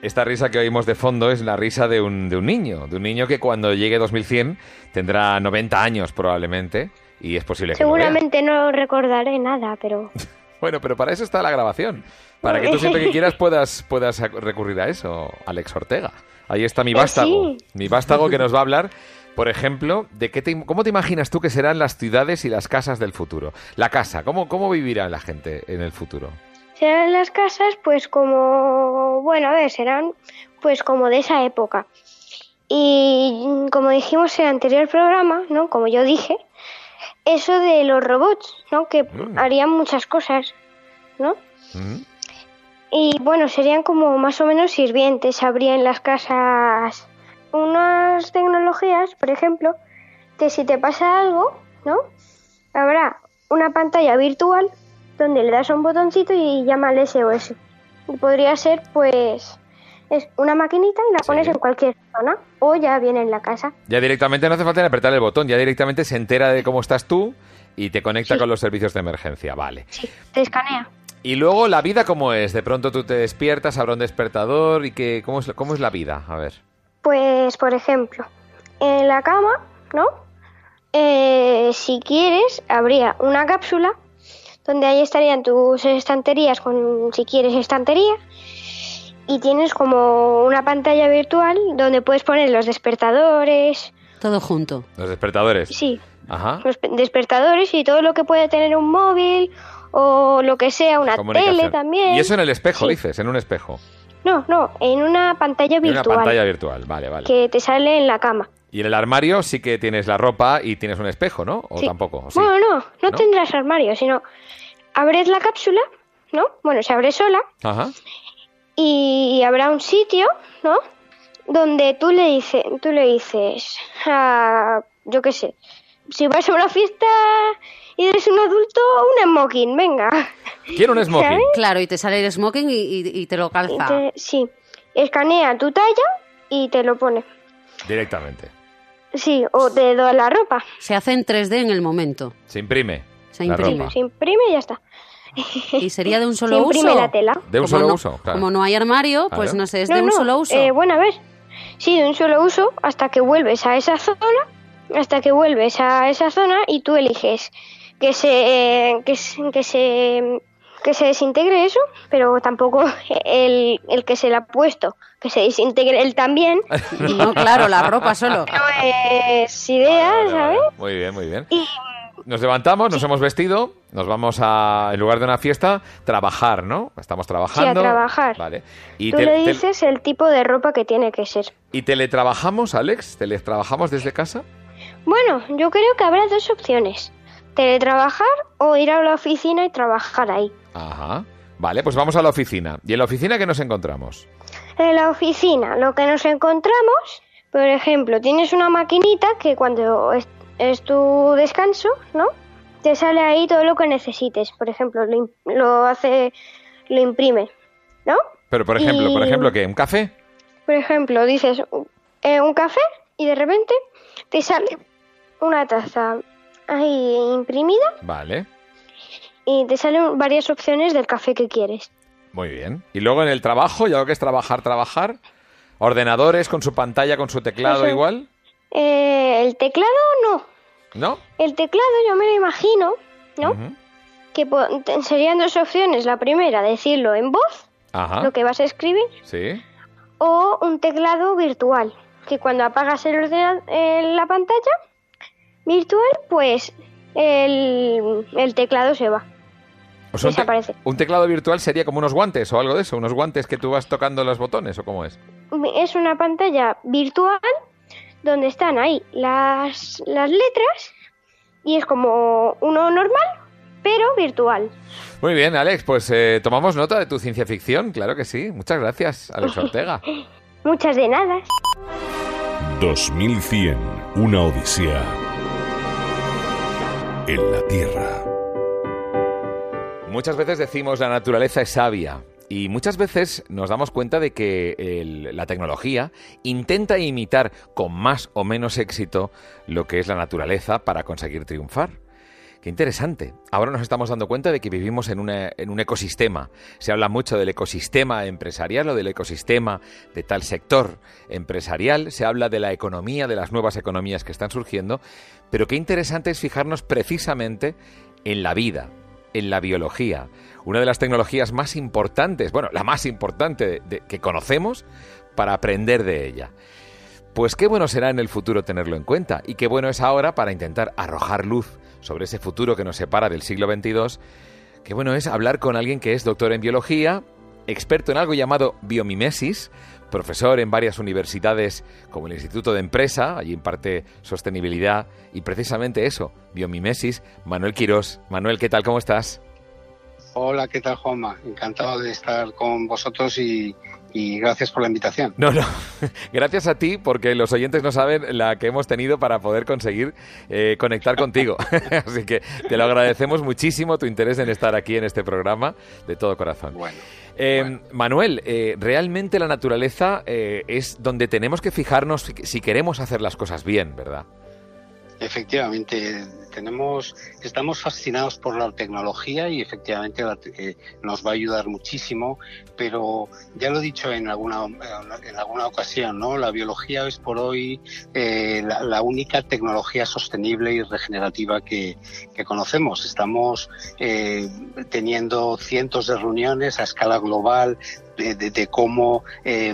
Esta risa que oímos de fondo es la risa de un, de un niño, de un niño que cuando llegue 2100 tendrá 90 años probablemente y es posible que Seguramente no recordaré nada, pero... bueno, pero para eso está la grabación. Para que tú siempre que quieras puedas, puedas recurrir a eso, Alex Ortega. Ahí está mi vástago. Mi vástago que nos va a hablar, por ejemplo, de qué cómo te imaginas tú que serán las ciudades y las casas del futuro. La casa, ¿cómo, cómo vivirá la gente en el futuro? serán las casas pues como, bueno, a ver, serán pues como de esa época. Y como dijimos en el anterior programa, ¿no? Como yo dije, eso de los robots, ¿no? Que mm. harían muchas cosas, ¿no? Mm. Y bueno, serían como más o menos sirvientes, habría en las casas unas tecnologías, por ejemplo, que si te pasa algo, ¿no? Habrá una pantalla virtual donde le das a un botoncito y llama al SOS. Y podría ser, pues, es una maquinita y la Sí. pones en cualquier zona o ya viene en la casa. Ya directamente no hace falta ni apretar el botón, ya directamente se entera de cómo estás tú y te conecta Sí. con los servicios de emergencia, vale. Sí, te escanea. Y luego la vida cómo es, de pronto tú te despiertas, habrá un despertador y que cómo es cómo es la vida, a ver. Pues, por ejemplo, en la cama, ¿no? Eh, si quieres, habría una cápsula donde ahí estarían tus estanterías con, si quieres, estantería. Y tienes como una pantalla virtual donde puedes poner los despertadores, Todo junto. Los despertadores. sí, Ajá. los pe- despertadores y todo lo que puede tener un móvil o lo que sea, una tele también. Y eso en el espejo, Sí. dices, en un espejo. No, no, en una pantalla En una virtual pantalla virtual, vale, vale. que te sale en la cama. Y en el armario sí que tienes la ropa y tienes un espejo, ¿no? O Sí. tampoco. ¿o sí? Bueno, no, no, ¿No? tendrás armario, sino abres la cápsula, ¿no? Bueno, se abre sola Ajá. Y habrá un sitio, ¿no? Donde tú le dices, tú le dices, a, yo qué sé, si vas a una fiesta y eres un adulto, un smoking, venga. Quiero un smoking. ¿Sabes? Claro, y te sale el smoking y, y- y te lo Y calza. te- sí, escanea tu talla y te lo pone. Directamente. Sí, o te da la ropa, Se hace en 3D en el momento. Se imprime. Se la imprime. ropa. se imprime y ya está. Y sería de un solo imprime uso. la tela. De un Como solo no- uso, claro. Como no hay armario, pues no sé, es No, de un no, solo uso. eh, bueno, a ver. Sí, de un solo uso hasta que vuelves a esa zona, hasta que vuelves a esa zona y tú eliges que se que, se- que se que se desintegre eso, pero tampoco el, el que se le ha puesto que se desintegre él también. No, claro, la ropa solo. No es idea, ¿sabes? Muy bien, muy bien. Y Nos levantamos, nos hemos vestido, nos vamos a, en lugar de una fiesta, trabajar, ¿no? Estamos trabajando. trabajar. Vale. Y, tú te- le te- dices el tipo de ropa que tiene que ser. ¿Y teletrabajamos, Alex? ¿Teletrabajamos desde casa? Bueno, yo creo que habrá dos opciones. Teletrabajar o ir a la oficina y trabajar ahí. Ajá. Vale, pues vamos a la oficina. ¿Y en la oficina qué nos encontramos? En la oficina lo que nos encontramos, por ejemplo, tienes una maquinita que cuando es, tu descanso, ¿no? Te sale ahí todo lo que necesites. Por ejemplo, lo, lo hace, lo imprime, ¿no? Pero, por ejemplo, por ejemplo, ¿qué? ¿Un café? Por ejemplo, dices eh, un café y de repente te sale una taza ahí imprimida Vale. y te salen varias opciones del café que quieres. Muy bien. Y luego en el trabajo, ya lo que es trabajar, trabajar. Ordenadores con su pantalla, con su teclado Eso. igual. Eh, el teclado no. ¿No? El teclado yo me lo imagino, ¿no? Que serían dos opciones. La primera, decirlo en voz, Ajá. lo que vas a escribir, Sí. o un teclado virtual, que cuando apagas el ordena- eh, la pantalla virtual, pues el, el teclado se va. O sea, un, te- Desaparece. un teclado virtual sería como unos guantes o algo de eso, unos guantes que tú vas tocando los botones o cómo es. Es una pantalla virtual donde están ahí las, las letras y es como uno normal, pero virtual. Muy bien, Alex, pues eh, tomamos nota de tu ciencia ficción, claro que sí. Muchas gracias, Alex Ortega. Muchas de nada. 2100, una odisea en la Tierra. Muchas veces decimos la naturaleza es sabia y muchas veces nos damos cuenta de que la tecnología intenta imitar con más o menos éxito lo que es la naturaleza para conseguir triunfar. Qué interesante. Ahora nos estamos dando cuenta de que vivimos en, en un ecosistema. Se habla mucho del ecosistema empresarial o del ecosistema de tal sector empresarial. Se habla de la economía, de las nuevas economías que están surgiendo. Pero qué interesante es fijarnos precisamente en la vida, en la biología, una de las tecnologías más importantes, bueno, la más importante que conocemos para aprender de ella. Pues qué bueno será en el futuro tenerlo en cuenta y qué bueno es ahora para intentar arrojar luz sobre ese futuro que nos separa del siglo XXII. Qué bueno es hablar con alguien que es doctor en biología, experto en algo llamado biomimesis, profesor en varias universidades como el Instituto de Empresa, allí imparte sostenibilidad y precisamente eso, biomimesis, Manuel Quirós. Manuel, ¿qué tal? ¿Cómo estás? Hola, ¿qué tal, Juanma? Encantado de estar con vosotros y, y gracias por la invitación. No, no, gracias a ti porque los oyentes no saben la que hemos tenido para poder conseguir eh, conectar contigo. Así que te lo agradecemos muchísimo tu interés en estar aquí en este programa de todo corazón. Bueno. Eh, Manuel, eh, realmente la naturaleza es donde tenemos que fijarnos si queremos hacer las cosas bien, ¿verdad? Efectivamente, tenemos, estamos fascinados por la tecnología y efectivamente eh, nos va a ayudar muchísimo, pero ya lo he dicho en alguna, en alguna ocasión, ¿no? La biología es por hoy eh, la, única tecnología sostenible y regenerativa que, que conocemos. Estamos eh, teniendo cientos de reuniones a escala global de, cómo eh,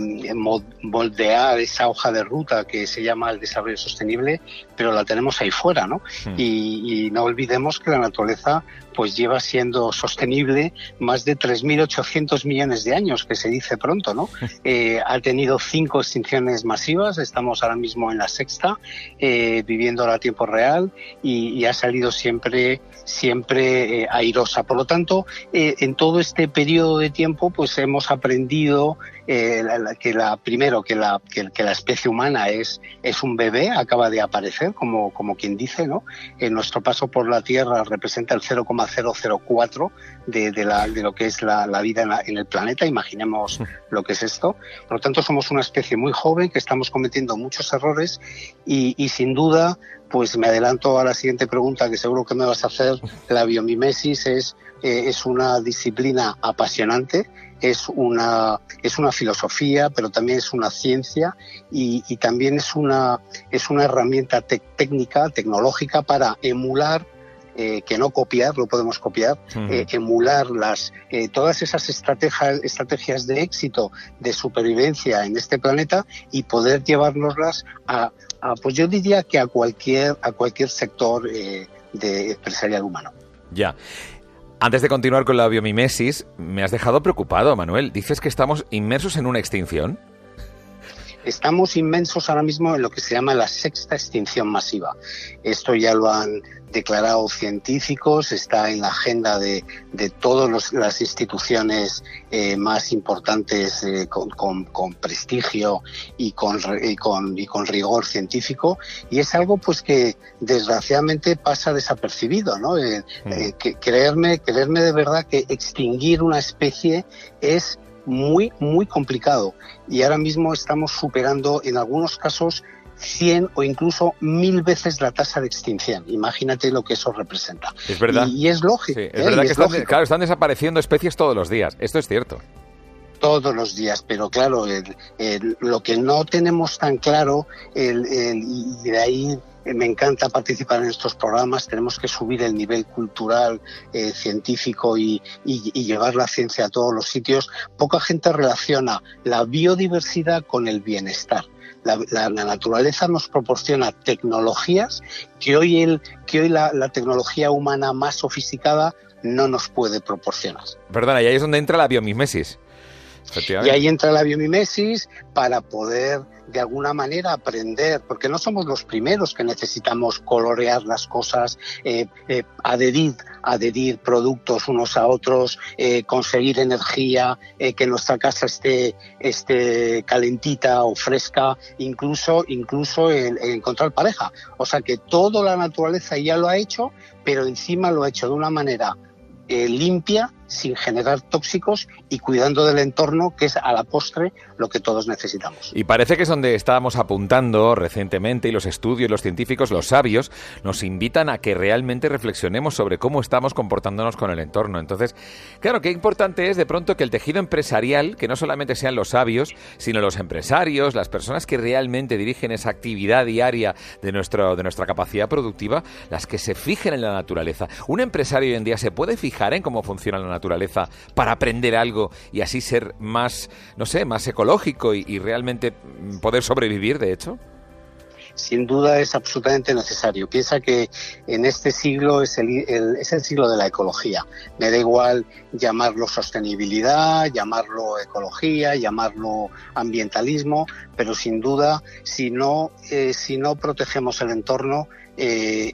moldear esa hoja de ruta que se llama el desarrollo sostenible, pero la tenemos ahí fuera, ¿no? Hmm. Y, y, no olvidemos que la naturaleza pues lleva siendo sostenible más de 3.800 millones de años, que se dice pronto, ¿no? Eh, ha tenido cinco extinciones masivas, estamos ahora mismo en la sexta, eh, viviendo a tiempo real y, ha salido siempre, siempre eh, airosa. Por lo tanto, en todo este periodo de tiempo, pues hemos aprendido eh, que la primero que la que, la especie humana es es un bebé acaba de aparecer como como quien dice no en nuestro paso por la Tierra representa el 0,004 de, de, la, de lo que es la, la vida en, el planeta imaginemos lo que es esto. Por lo tanto somos una especie muy joven que estamos cometiendo muchos errores y, y sin duda pues me adelanto a la siguiente pregunta que seguro que me vas a hacer. La biomimesis es, eh, es una disciplina apasionante es una, es una filosofía, pero también es una ciencia y, y también es una, es una herramienta técnica, tecnológica para emular eh, que no copiar, lo podemos copiar, eh, emular las, eh, todas esas estrategias, estrategias de éxito, de supervivencia en este planeta y poder llevárnoslas a, a pues yo diría que a cualquier, a cualquier sector de empresarial humano. Ya. Antes de continuar con la biomimesis, me has dejado preocupado, Manuel. ¿Dices que estamos inmersos en una extinción? Estamos inmensos ahora mismo en lo que se llama la sexta extinción masiva. Esto ya lo han declarado científicos, está en la agenda de, de todas las instituciones eh, más importantes eh, con, con, prestigio y con, y con, y, con, rigor científico y es algo pues que desgraciadamente pasa desapercibido, ¿no? Eh, mm. que, creerme, creerme de verdad que extinguir una especie es muy, muy complicado y ahora mismo estamos superando en algunos casos 100 o incluso mil veces la tasa de extinción. Imagínate lo que eso representa. Es verdad. Y, es lógico. es ¿eh? verdad que están, claro, están desapareciendo especies todos los días. Esto es cierto todos los días, pero claro, lo que no tenemos tan claro, el, y de ahí me encanta participar en estos programas, tenemos que subir el nivel cultural, eh, científico y, llevar la ciencia a todos los sitios. Poca gente relaciona la biodiversidad con el bienestar. La, naturaleza nos proporciona tecnologías que hoy, el, que hoy la, tecnología humana más sofisticada no nos puede proporcionar. Perdona, y ahí es donde entra la biomimesis. Y ahí entra la biomimesis para poder de alguna manera aprender, porque no somos los primeros que necesitamos colorear las cosas, eh, eh, adherir, adherir productos unos a otros, eh, conseguir energía, que nuestra casa esté, esté calentita o fresca, incluso, incluso encontrar pareja. O sea que toda la naturaleza ya lo ha hecho, pero encima lo ha hecho de una manera limpia sin generar tóxicos y cuidando del entorno, que es a la postre lo que todos necesitamos. Y parece que es donde estábamos apuntando recientemente y los estudios, los científicos, los sabios, nos invitan a que realmente reflexionemos sobre cómo estamos comportándonos con el entorno. Entonces, claro, qué importante es de pronto que el tejido empresarial, que no solamente sean los sabios, sino los empresarios, las personas que realmente dirigen esa actividad diaria de, nuestro, de nuestra capacidad productiva, las que se fijen en la naturaleza. Un empresario hoy en día se puede fijar en cómo funciona la naturaleza para aprender algo y así ser más, no sé, más ecológico y, realmente poder sobrevivir, de hecho? sin duda es absolutamente necesario. Piensa que en este siglo es el, es el siglo de la ecología. Me da igual llamarlo sostenibilidad, llamarlo ecología, llamarlo ambientalismo, pero sin duda, si no, eh, si no protegemos el entorno, eh,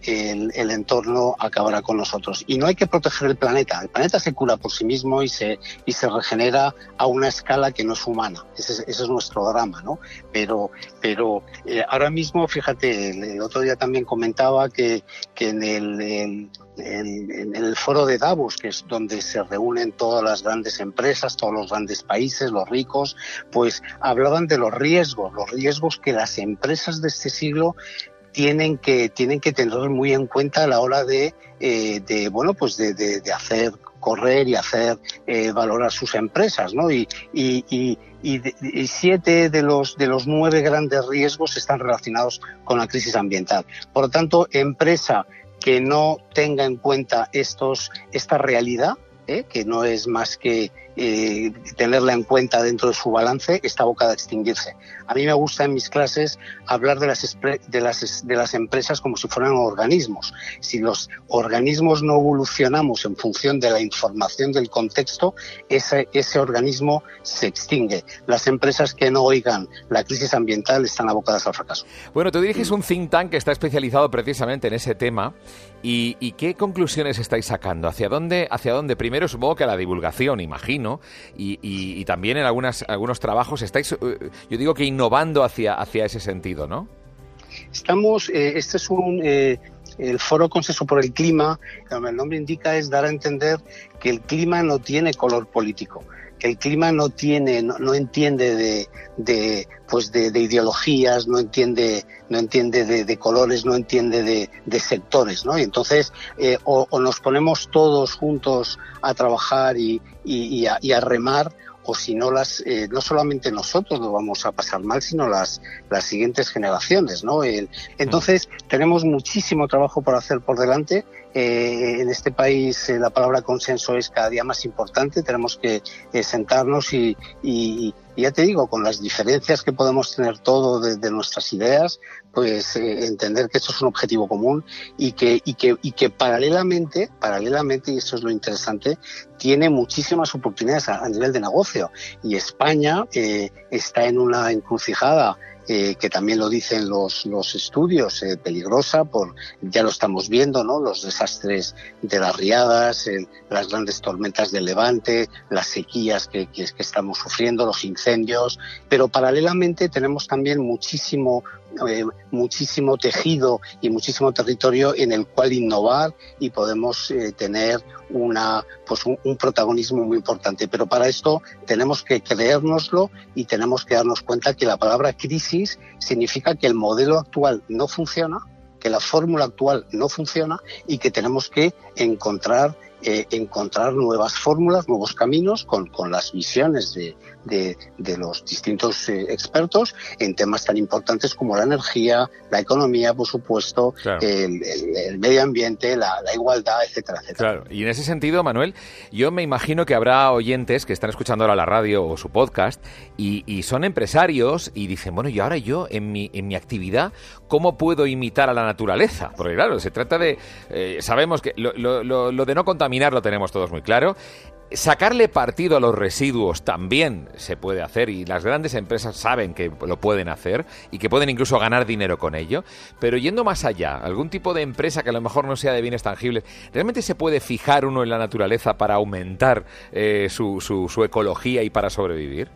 el, entorno acabará con nosotros. Y no hay que proteger el planeta. El planeta se cura por sí mismo y se, y se regenera a una escala que no es humana. Ese es, nuestro drama, ¿no? Pero, pero eh, ahora mismo, fíjate, el, otro día también comentaba que, que en el en, el foro de Davos, que es donde se reúnen todas las grandes empresas, todos los grandes países, los ricos, pues hablaban de los riesgos, los riesgos que las empresas de este siglo tienen que tienen que tener muy en cuenta a la hora de, eh, bueno pues de, hacer correr y hacer eh, valorar sus empresas, ¿no? Y, y, y, siete de los de los nueve grandes riesgos están relacionados con la crisis ambiental. Por lo tanto, empresa que no tenga en cuenta estos, esta realidad, ¿eh? que no es más que eh, tenerla en cuenta dentro de su balance, está abocada a extinguirse. A mí me gusta en mis clases hablar de las, de las, de las empresas como si fueran organismos. Si los organismos no evolucionamos en función de la información del contexto, ese, ese organismo se extingue. Las empresas que no oigan la crisis ambiental están abocadas al fracaso. Bueno, tú diriges un think tank que está especializado precisamente en ese tema. ¿Y, qué conclusiones estáis sacando? ¿Hacia dónde, ¿Hacia dónde? Primero supongo que la divulgación, imagino y, también en algunas, algunos trabajos estáis, eh, yo digo que innovando hacia, hacia ese sentido, ¿no? Estamos, eh, este es un... Eh, el Foro Consenso por el Clima, como el nombre indica, es dar a entender que el clima no tiene color político que el clima no tiene, no, entiende de, de pues de, ideologías, no entiende, no entiende de, colores, no entiende de, sectores, ¿no? Y entonces eh, o, nos ponemos todos juntos a trabajar y, y, a, remar, o si no las eh, no solamente nosotros lo vamos a pasar mal sino las las siguientes generaciones no entonces tenemos muchísimo trabajo por hacer por delante eh, en este país eh, la palabra consenso es cada día más importante. Tenemos que sentarnos y, y, ya te digo, con las diferencias que podemos tener todo de, nuestras ideas, pues entender que esto es un objetivo común y que, y que, y que paralelamente, paralelamente, y eso es lo interesante, tiene muchísimas oportunidades a, nivel de negocio. Y España está en una encrucijada eh, que también lo dicen los, los estudios, eh, peligrosa, por, ya lo estamos viendo, ¿no? Los desastres de las riadas, las grandes tormentas del levante, las sequías que, que, que estamos sufriendo, los incendios, pero paralelamente tenemos también muchísimo eh, muchísimo tejido y muchísimo territorio en el cual innovar y podemos eh, tener una, pues un, protagonismo muy importante. Pero para esto tenemos que creérnoslo y tenemos que darnos cuenta que la palabra crisis significa que el modelo actual no funciona, que la fórmula actual no funciona y que tenemos que encontrar eh, nuevas fórmulas, nuevos caminos con, con las visiones de, de, de los distintos eh, expertos en temas tan importantes como la energía, la economía, por supuesto, el, el, medio ambiente, la, la, igualdad, etcétera, etcétera. Claro, y en ese sentido, Manuel, yo me imagino que habrá oyentes que están escuchando ahora la radio o su podcast y, y son empresarios y dicen, bueno, y ahora yo en mi, en mi actividad, ¿cómo puedo imitar a la naturaleza? Porque claro, se trata de, eh, sabemos que lo, lo, lo de no contar lo tenemos todos muy claro. Sacarle partido a los residuos también se puede hacer y las grandes empresas saben que lo pueden hacer y que pueden incluso ganar dinero con ello. Pero yendo más allá, algún tipo de empresa que a lo mejor no sea de bienes tangibles, ¿realmente se puede fijar uno en la naturaleza para aumentar eh, su, su, ecología y para sobrevivir?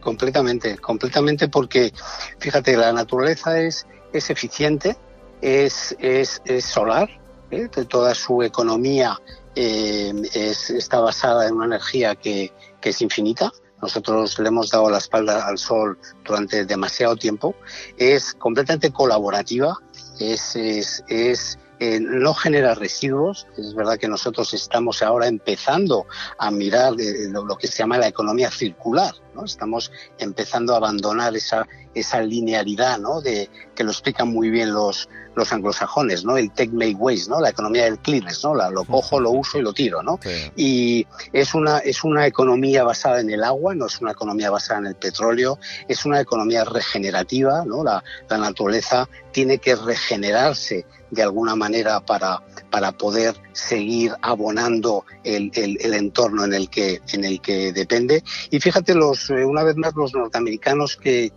Completamente, completamente porque, fíjate, la naturaleza es, es eficiente, es, es, es solar, ¿eh? toda su economía eh, está basada en una energía que, es infinita. Nosotros le hemos dado la espalda al sol durante demasiado tiempo. Es completamente colaborativa, es, es, eh, no genera residuos. Es verdad que nosotros estamos ahora empezando a mirar lo, que se llama la economía circular. ¿no? Estamos empezando a abandonar esa, esa linealidad ¿no? de, que lo explican muy bien los, los anglosajones, ¿no? El take make waste, ¿no? La economía del cleanest, ¿no? La, lo cojo, lo uso y lo tiro, ¿no? Y es una, es una economía basada en el agua, no es una economía basada en el petróleo, es una economía regenerativa, ¿no? La, la naturaleza tiene que regenerarse de alguna manera para, para poder seguir abonando el, el, entorno en el que, en el que depende. Y fíjate los, eh, una vez más, los norteamericanos que,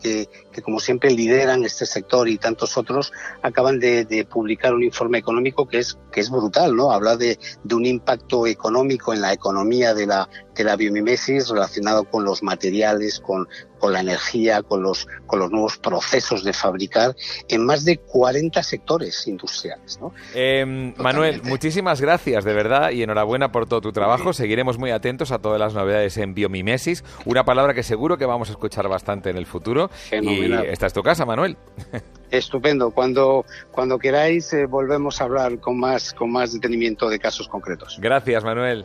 como siempre lideran este sector y tantos otros, acaban de, de, publicar un informe económico que es, que es brutal, ¿no? Habla de, de un impacto económico en la economía de la, de la biomimesis relacionado con los materiales, con, con la energía, con los, con los nuevos procesos de fabricar en más de 40 sectores industriales. ¿no? Em, Manuel, muchísimas gracias de verdad y enhorabuena por todo tu trabajo. Seguiremos muy atentos a todas las novedades en biomimesis, una palabra que seguro que vamos a escuchar bastante en el futuro. Y esta es tu casa, Manuel. Estupendo. Cuando, cuando queráis eh, volvemos a hablar con más, con más detenimiento de casos concretos. Gracias, Manuel.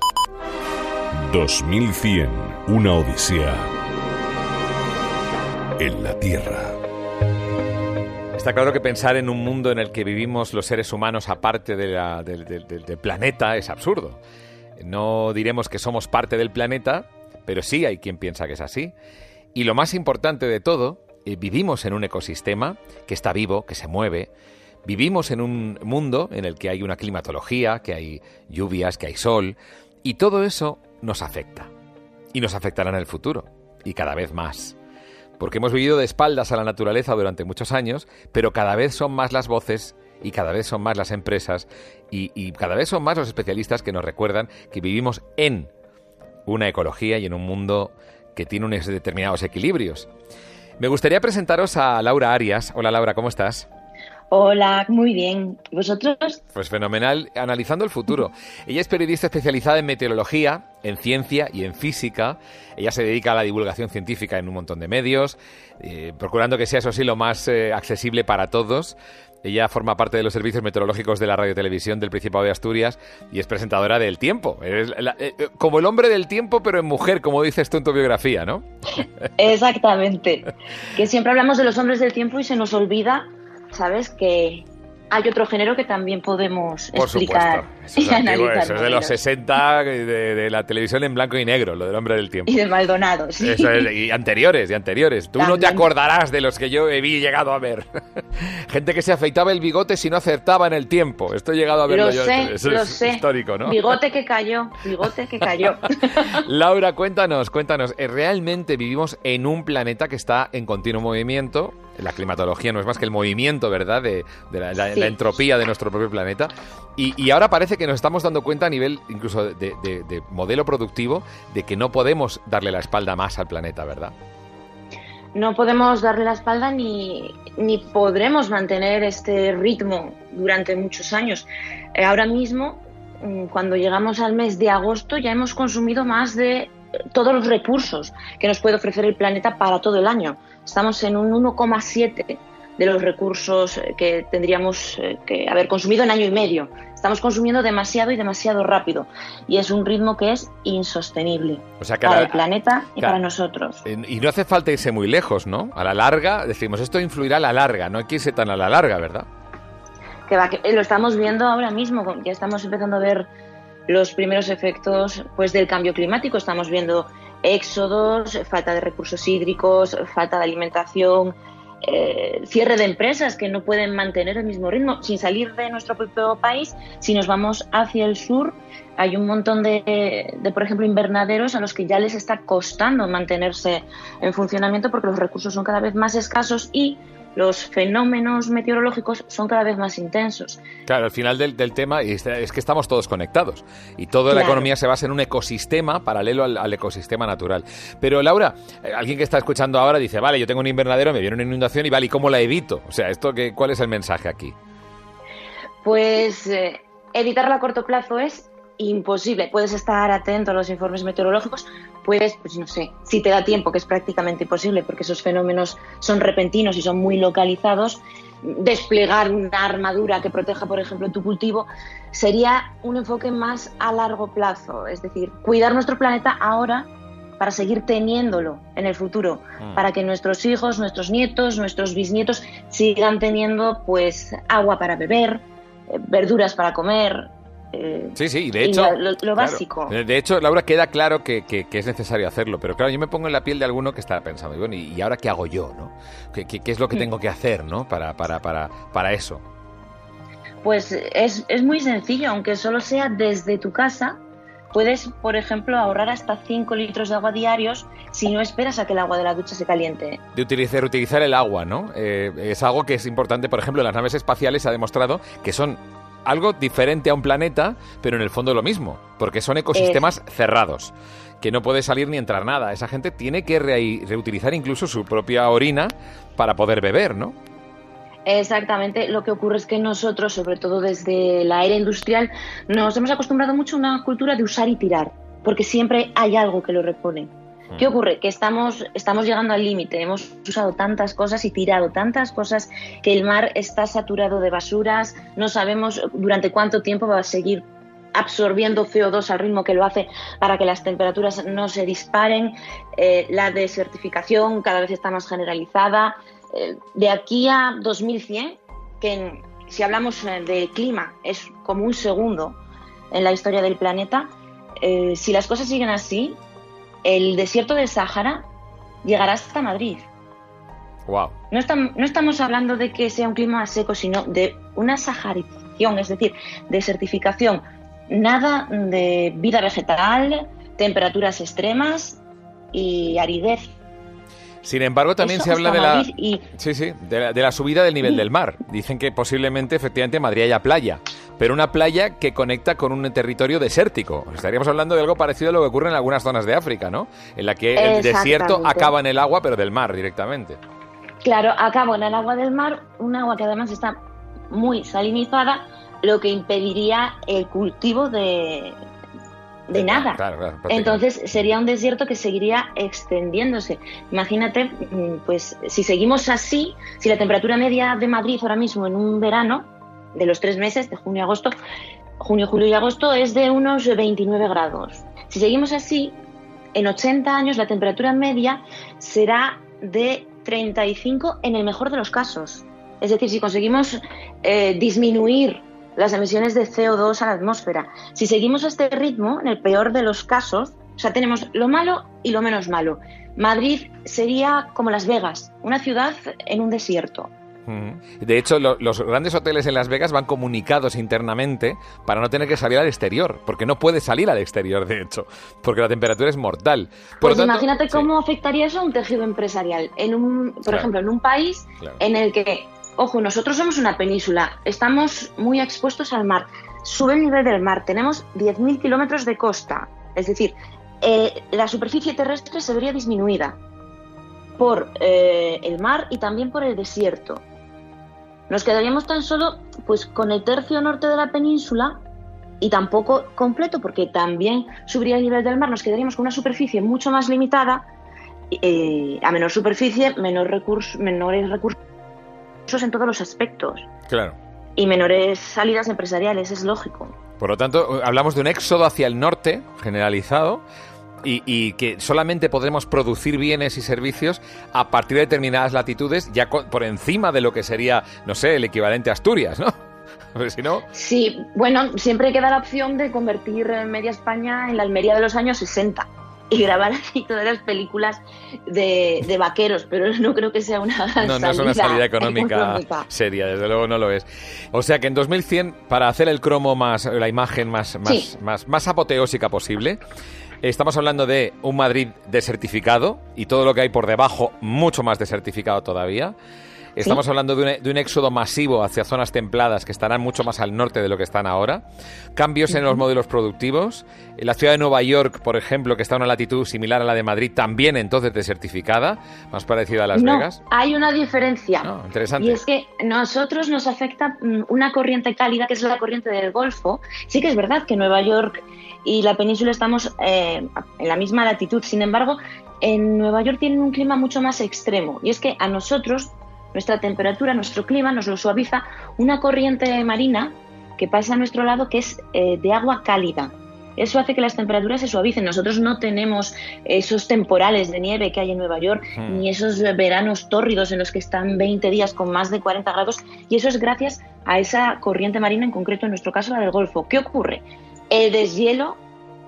2100, una odisea en la Tierra. Está claro que pensar en un mundo en el que vivimos los seres humanos aparte del planeta es absurdo. No diremos que somos parte del planeta, pero sí hay quien piensa que es así. Y lo más importante de todo, vivimos en un ecosistema que está vivo, que se mueve. Vivimos en un mundo en el que hay una climatología, que hay lluvias, que hay sol. Y todo eso nos afecta. Y nos afectará en el futuro. Y cada vez más porque hemos vivido de espaldas a la naturaleza durante muchos años, pero cada vez son más las voces y cada vez son más las empresas y, cada vez son más los especialistas que nos recuerdan que vivimos en una ecología y en un mundo que tiene unos determinados equilibrios. Me gustaría presentaros a Laura Arias. Hola Laura, ¿cómo estás? Hola, muy bien. ¿Vosotros? Pues fenomenal, analizando el futuro. Ella es periodista especializada en meteorología, en ciencia y en física. Ella se dedica a la divulgación científica en un montón de medios, eh, procurando que sea eso sí lo más eh, accesible para todos. Ella forma parte de los servicios meteorológicos de la radio televisión del Principado de Asturias y es presentadora del tiempo. Es eh, como el hombre del tiempo, pero en mujer, como dices tú en tu biografía, ¿no? Exactamente. Que siempre hablamos de los hombres del tiempo y se nos olvida ¿sabes? Que hay otro género que también podemos explicar eso es, eso es de los 60 de, la televisión en blanco y negro, lo del hombre del tiempo. Y de Maldonado, sí. y anteriores, y anteriores. Tú no te acordarás de los que yo he llegado a ver. Gente que se afeitaba el bigote si no acertaba en el tiempo. Esto he llegado a verlo lo yo. Sé, eso lo es sé. histórico, ¿no? Bigote que cayó, bigote que cayó. Laura, cuéntanos, cuéntanos. Eh, ¿Realmente vivimos en un planeta que está en continuo movimiento? La climatología no es más que el movimiento, ¿verdad? De, la, entropía de nuestro propio planeta. Y, ahora parece que nos estamos dando cuenta a nivel incluso de, modelo productivo de que no podemos darle la espalda más al planeta, ¿verdad? No podemos darle la espalda ni, ni podremos mantener este ritmo durante muchos años. Eh, ahora mismo, mm, cuando llegamos al mes de agosto, ya hemos consumido más de todos los recursos que nos puede ofrecer el planeta para todo el año. Estamos en un 1,7 de los recursos que tendríamos eh, que haber consumido en año y medio. Estamos consumiendo demasiado y demasiado rápido y es un ritmo que es insostenible para el planeta y para nosotros. Y no hace falta irse muy lejos, ¿no? A la larga, decimos, esto influirá a la larga, no hay que irse tan a la larga, ¿verdad? Que, va, que lo estamos viendo ahora mismo, ya estamos empezando a ver los primeros efectos pues del cambio climático, estamos viendo éxodos, falta de recursos hídricos, falta de alimentación, eh, cierre de empresas que no pueden mantener el mismo ritmo sin salir de nuestro propio país. Si nos vamos hacia el sur, hay un montón de, de, por ejemplo, invernaderos a los que ya les está costando mantenerse en funcionamiento porque los recursos son cada vez más escasos y los fenómenos meteorológicos son cada vez más intensos. Claro, al final del, tema es que estamos todos conectados y toda la economía se basa en un ecosistema paralelo al, ecosistema natural. Pero Laura, eh, alguien que está escuchando ahora dice, vale, yo tengo un invernadero, me viene una inundación y vale, ¿y cómo la evito? O sea, esto que, ¿cuál es el mensaje aquí? Pues eh, evitarla a corto plazo es imposible. Puedes estar atento a los informes meteorológicos, puedes, pues no sé, si te da tiempo, que es prácticamente imposible porque esos fenómenos son repentinos y son muy localizados, desplegar una armadura que proteja, por ejemplo, tu cultivo, sería un enfoque más a largo plazo, es decir, cuidar nuestro planeta ahora para seguir teniéndolo en el futuro, mm. para que nuestros hijos, nuestros nietos, nuestros bisnietos sigan teniendo pues agua para beber, eh, verduras para comer, eh, sí, sí, de hecho. Lo, básico. De hecho, Laura, queda claro que, es necesario hacerlo, pero claro, yo me pongo en la piel de alguno que está pensando, y bueno, ¿y ahora qué hago yo? ¿no? ¿Qué, es lo que hmm. tengo que hacer ¿no? para, para, para, para eso? Pues es, es muy sencillo, aunque solo sea desde tu casa, puedes, por ejemplo, ahorrar hasta 5 litros de agua diarios si no esperas a que el agua de la ducha se caliente. De utilizar, utilizar el agua, ¿no? Eh, es algo que es importante, por ejemplo, en las naves espaciales se ha demostrado que son algo diferente a un planeta, pero en el fondo lo mismo, porque son ecosistemas cerrados, que no puede salir ni entrar nada. Esa gente tiene que reutilizar incluso su propia orina para poder beber, ¿no? Exactamente, lo que ocurre es que nosotros, sobre todo desde la era industrial, nos hemos acostumbrado mucho a una cultura de usar y tirar, porque siempre hay algo que lo repone. ¿Qué mm. ocurre? Que estamos, estamos llegando al límite, hemos usado tantas cosas y tirado tantas cosas que el mar está saturado de basuras, no sabemos durante cuánto tiempo va a seguir absorbiendo CO2 al ritmo que lo hace para que las temperaturas no se disparen, eh, la desertificación cada vez está más generalizada, eh, de aquí a 2100, que si hablamos eh, de clima es como un segundo en la historia del planeta, eh, si las cosas siguen así, el desierto del Sáhara llegará hasta Madrid. Wow. No, no estamos hablando de que sea un clima seco, sino de una saharización, es decir, desertificación. Nada de vida vegetal, temperaturas extremas y aridez sin embargo, también se habla de la, sí, sí, de la, subida del nivel del mar. Dicen que posiblemente, efectivamente, Madrid haya playa, pero una playa que conecta con un territorio desértico. Estaríamos hablando de algo parecido a lo que ocurre en algunas zonas de África, ¿no? En la que el desierto acaba en el agua, pero del mar directamente. Claro, acaba en el agua del mar, un agua que además está muy salinizada, lo que impediría el cultivo de, de nada. Entonces sería un desierto que seguiría extendiéndose. Imagínate, mm, pues si seguimos así, si la temperatura media de Madrid ahora mismo en un verano, de los tres meses, de junio a agosto, junio, julio y agosto, es de unos 29 grados. Si seguimos así, en 80 años la temperatura media será de 35 en el mejor de los casos. Es decir, si conseguimos eh, disminuir las emisiones de CO2 a la atmósfera. Si seguimos este ritmo, en el peor de los casos, o sea, tenemos lo malo y lo menos malo. Madrid sería como Las Vegas, una ciudad en un desierto. De hecho, los grandes hoteles en Las Vegas van comunicados internamente para no tener que salir al exterior, porque no puede salir al exterior, de hecho, porque la temperatura es mortal. pues imagínate cómo afectaría eso a un tejido empresarial. En un, por ejemplo, en un país en el que Ojo, nosotros somos una península, estamos muy expuestos al mar. Sube el nivel del mar, tenemos 10.000 kilómetros de costa, es decir, eh, la superficie terrestre se vería disminuida por eh, el mar y también por el desierto. Nos quedaríamos tan solo pues con el tercio norte de la península y tampoco completo porque también subiría el nivel del mar. Nos quedaríamos con una superficie mucho más limitada. Eh, a menor superficie, menor menores recursos en todos los aspectos. Claro. Y menores salidas empresariales, es lógico. Por lo tanto, hablamos de un éxodo hacia el norte generalizado y, que solamente podremos producir bienes y servicios a partir de determinadas latitudes, ya por encima de lo que sería, no sé, el equivalente a Asturias, ¿no? si no... Sí, bueno, siempre queda la opción de convertir Media España en la Almería de los años 60 y grabar así todas las películas de, vaqueros, pero no creo que sea una no, no es una salida económica, seria, desde luego no lo es. O sea que en 2100, para hacer el cromo más, la imagen más, más, más, más apoteósica posible, Estamos hablando de un Madrid desertificado y todo lo que hay por debajo mucho más desertificado todavía. Estamos hablando de un, éxodo masivo hacia zonas templadas que estarán mucho más al norte de lo que están ahora. Cambios en los modelos productivos. La ciudad de Nueva York, por ejemplo, que está a una latitud similar a la de Madrid, también entonces desertificada, más parecida a Las Vegas. Hay una diferencia. interesante. Y es que nosotros nos afecta mm, una corriente cálida que es la corriente del Golfo. Sí que es verdad que Nueva York y la península estamos eh, en la misma latitud. Sin embargo, en Nueva York tienen un clima mucho más extremo. Y es que a nosotros nuestra temperatura, nuestro clima nos lo suaviza una corriente marina que pasa a nuestro lado que es eh, de agua cálida. Eso hace que las temperaturas se suavicen. Nosotros no tenemos esos temporales de nieve que hay en Nueva York, hmm. ni esos veranos tórridos en los que están 20 días con más de 40 grados. Y eso es gracias a esa corriente marina, en concreto en nuestro caso la del Golfo. ¿Qué ocurre? El deshielo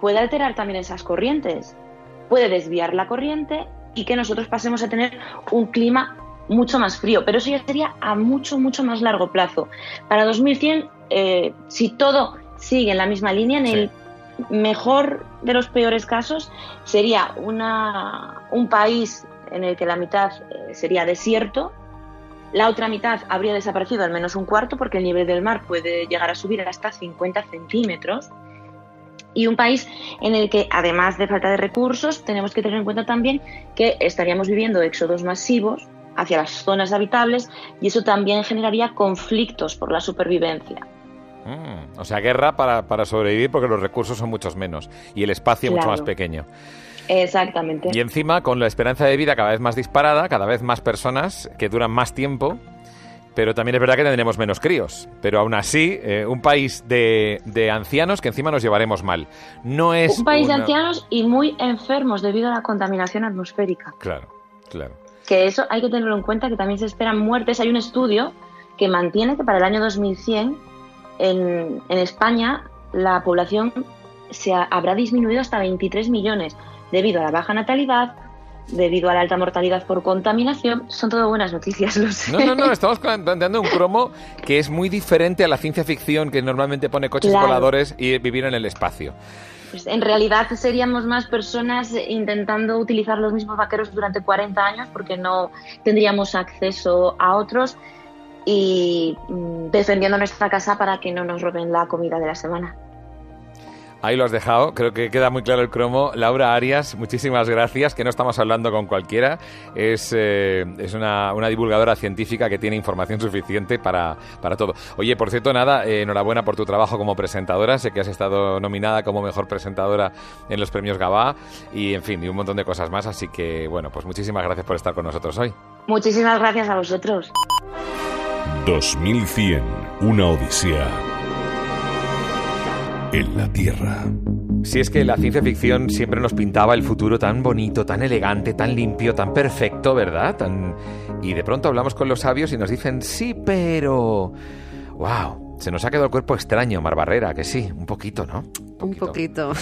puede alterar también esas corrientes. Puede desviar la corriente y que nosotros pasemos a tener un clima mucho más frío, pero eso ya sería a mucho, mucho más largo plazo. Para 2100, eh, si todo sigue en la misma línea, en el mejor de los peores casos sería una, un país en el que la mitad eh, sería desierto, la otra mitad habría desaparecido al menos un cuarto porque el nivel del mar puede llegar a subir hasta 50 centímetros. Y un país en el que, además de falta de recursos, tenemos que tener en cuenta también que estaríamos viviendo éxodos masivos hacia las zonas habitables y eso también generaría conflictos por la supervivencia. Mm, o sea, guerra para, para, sobrevivir porque los recursos son muchos menos y el espacio mucho más pequeño. Exactamente. Y encima, con la esperanza de vida cada vez más disparada, cada vez más personas que duran más tiempo, pero también es verdad que tendremos menos críos. Pero aún así, eh, un país de, de, ancianos que encima nos llevaremos mal. No es un país de ancianos y muy enfermos debido a la contaminación atmosférica. Claro, claro. Que eso hay que tenerlo en cuenta, que también se esperan muertes. Hay un estudio que mantiene que para el año 2100 en, en España la población se ha, habrá disminuido hasta 23 millones debido a la baja natalidad, debido a la alta mortalidad por contaminación, son todo buenas noticias, lo sé. No, no, no, estamos planteando un cromo que es muy diferente a la ciencia ficción que normalmente pone coches claro. voladores y vivir en el espacio. Pues en realidad seríamos más personas intentando utilizar los mismos vaqueros durante 40 años porque no tendríamos acceso a otros y mm, defendiendo nuestra casa para que no nos roben la comida de la semana. Ahí lo has dejado, creo que queda muy claro el cromo. Laura Arias, muchísimas gracias, que no estamos hablando con cualquiera. Es, eh, es una, una, divulgadora científica que tiene información suficiente para, para todo. Oye, por cierto, nada, eh, enhorabuena por tu trabajo como presentadora. Sé que has estado nominada como mejor presentadora en los premios Gabá y, en fin, y un montón de cosas más. Así que, bueno, pues muchísimas gracias por estar con nosotros hoy. Muchísimas gracias a vosotros. 2100, una odisea en la Tierra. Si es que la ciencia ficción siempre nos pintaba el futuro tan bonito, tan elegante, tan limpio, tan perfecto, ¿verdad? Y de pronto hablamos con los sabios y nos dicen, sí, pero... ¡Wow! Se nos ha quedado el cuerpo extraño, Mar Barrera, que sí, un poquito, ¿no? Un poquito.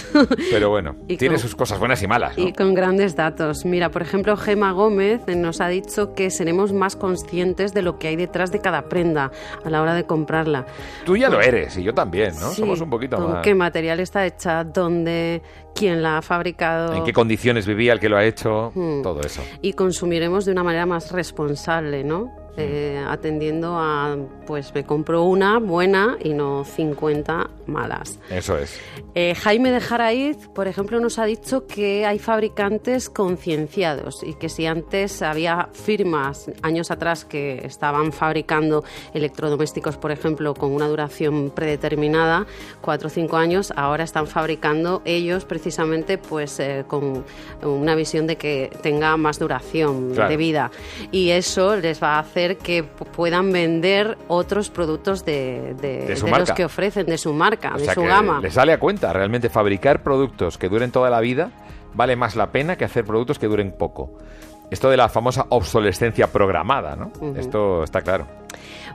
Pero bueno, tiene con, sus cosas buenas y malas. ¿no? Y con grandes datos. Mira, por ejemplo, Gema Gómez nos ha dicho que seremos más conscientes de lo que hay detrás de cada prenda a la hora de comprarla. Tú ya lo eres y yo también, ¿no? Sí, Somos un poquito con más. ¿Qué material está hecha? ¿Dónde? ¿Quién la ha fabricado? ¿En qué condiciones vivía el que lo ha hecho? Hmm. Todo eso. Y consumiremos de una manera más responsable, ¿no? Eh, atendiendo a, pues me compro una buena y no 50 malas. Eso es. Eh, Jaime de Jaraiz, por ejemplo, nos ha dicho que hay fabricantes concienciados y que si antes había firmas años atrás que estaban fabricando electrodomésticos, por ejemplo, con una duración predeterminada, cuatro o cinco años, ahora están fabricando ellos precisamente pues eh, con una visión de que tenga más duración Claro. de vida y eso les va a hacer que puedan vender otros productos de, de- De su de los que ofrecen, de su marca, O de sea su que gama. le sale a cuenta. Realmente fabricar productos que duren toda la vida vale más la pena que hacer productos que duren poco. Esto de la famosa obsolescencia programada, ¿no? Esto está claro.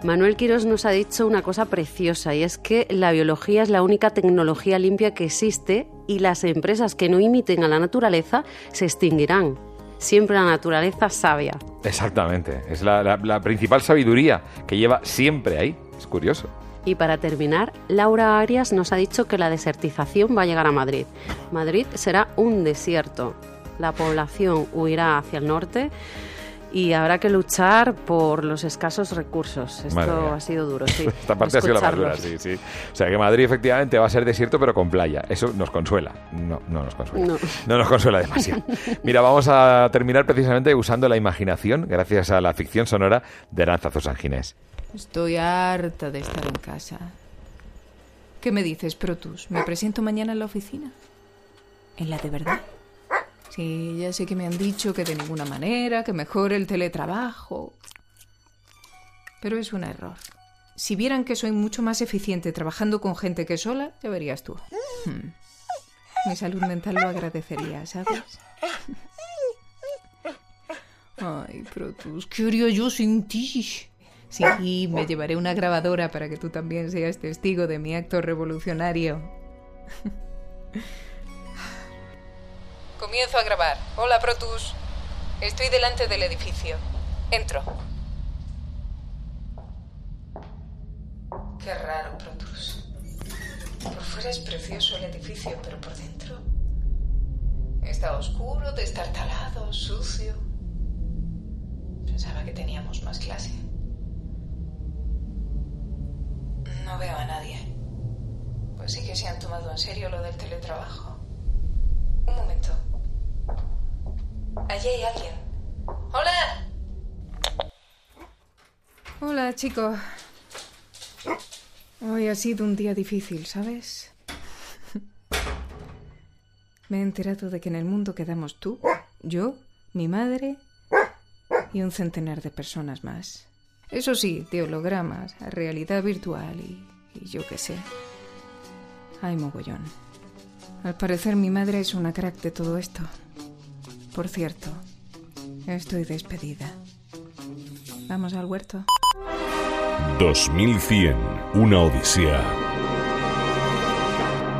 Manuel Quirós nos ha dicho una cosa preciosa y es que la biología es la única tecnología limpia que existe y las empresas que no imiten a la naturaleza se extinguirán. Siempre la naturaleza sabia. Exactamente. Es la, la- la principal sabiduría que lleva siempre ahí. Es curioso. Y para terminar, Laura Arias nos ha dicho que la desertización va a llegar a Madrid. Madrid será un desierto. La población huirá hacia el norte y habrá que luchar por los escasos recursos. Esto ha sido duro, sí. Esta parte ha sido la más dura, sí, sí. O sea que Madrid efectivamente va a ser desierto pero con playa. Eso nos consuela. No, no nos consuela. No. No nos consuela demasiado. Mira, vamos a terminar precisamente usando la imaginación gracias a la ficción sonora de Aranzazo San Ginés. Estoy harta de estar en casa. ¿Qué me dices, Protus? ¿Me presento mañana en la oficina? ¿En la de verdad? Sí, ya sé que me han dicho que de ninguna manera, que mejore el teletrabajo. Pero es un error. Si vieran que soy mucho más eficiente trabajando con gente que sola, ya verías tú. Hmm. Mi salud mental lo agradecería, ¿sabes? Ay, Protus, ¿qué haría yo sin ti? Sí, me llevaré una grabadora para que tú también seas testigo de mi acto revolucionario. Comienzo a grabar. Hola, Protus. Estoy delante del edificio. Entro. Qué raro, Protus. Por fuera es precioso el edificio, pero por dentro está oscuro, destartalado, sucio. Pensaba que teníamos más clase. No veo a nadie. Pues sí que se han tomado en serio lo del teletrabajo. Un momento. Allí hay alguien. ¡Hola! Hola, chico. Hoy ha sido un día difícil, ¿sabes? Me he enterado de que en el mundo quedamos tú, yo, mi madre y un centenar de personas más. Eso sí, de hologramas, realidad virtual y, y yo qué sé. Ay, mogollón. Al parecer mi madre es una crack de todo esto. Por cierto, estoy despedida. ¿Vamos al huerto? 2100, una odisea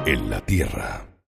en la Tierra.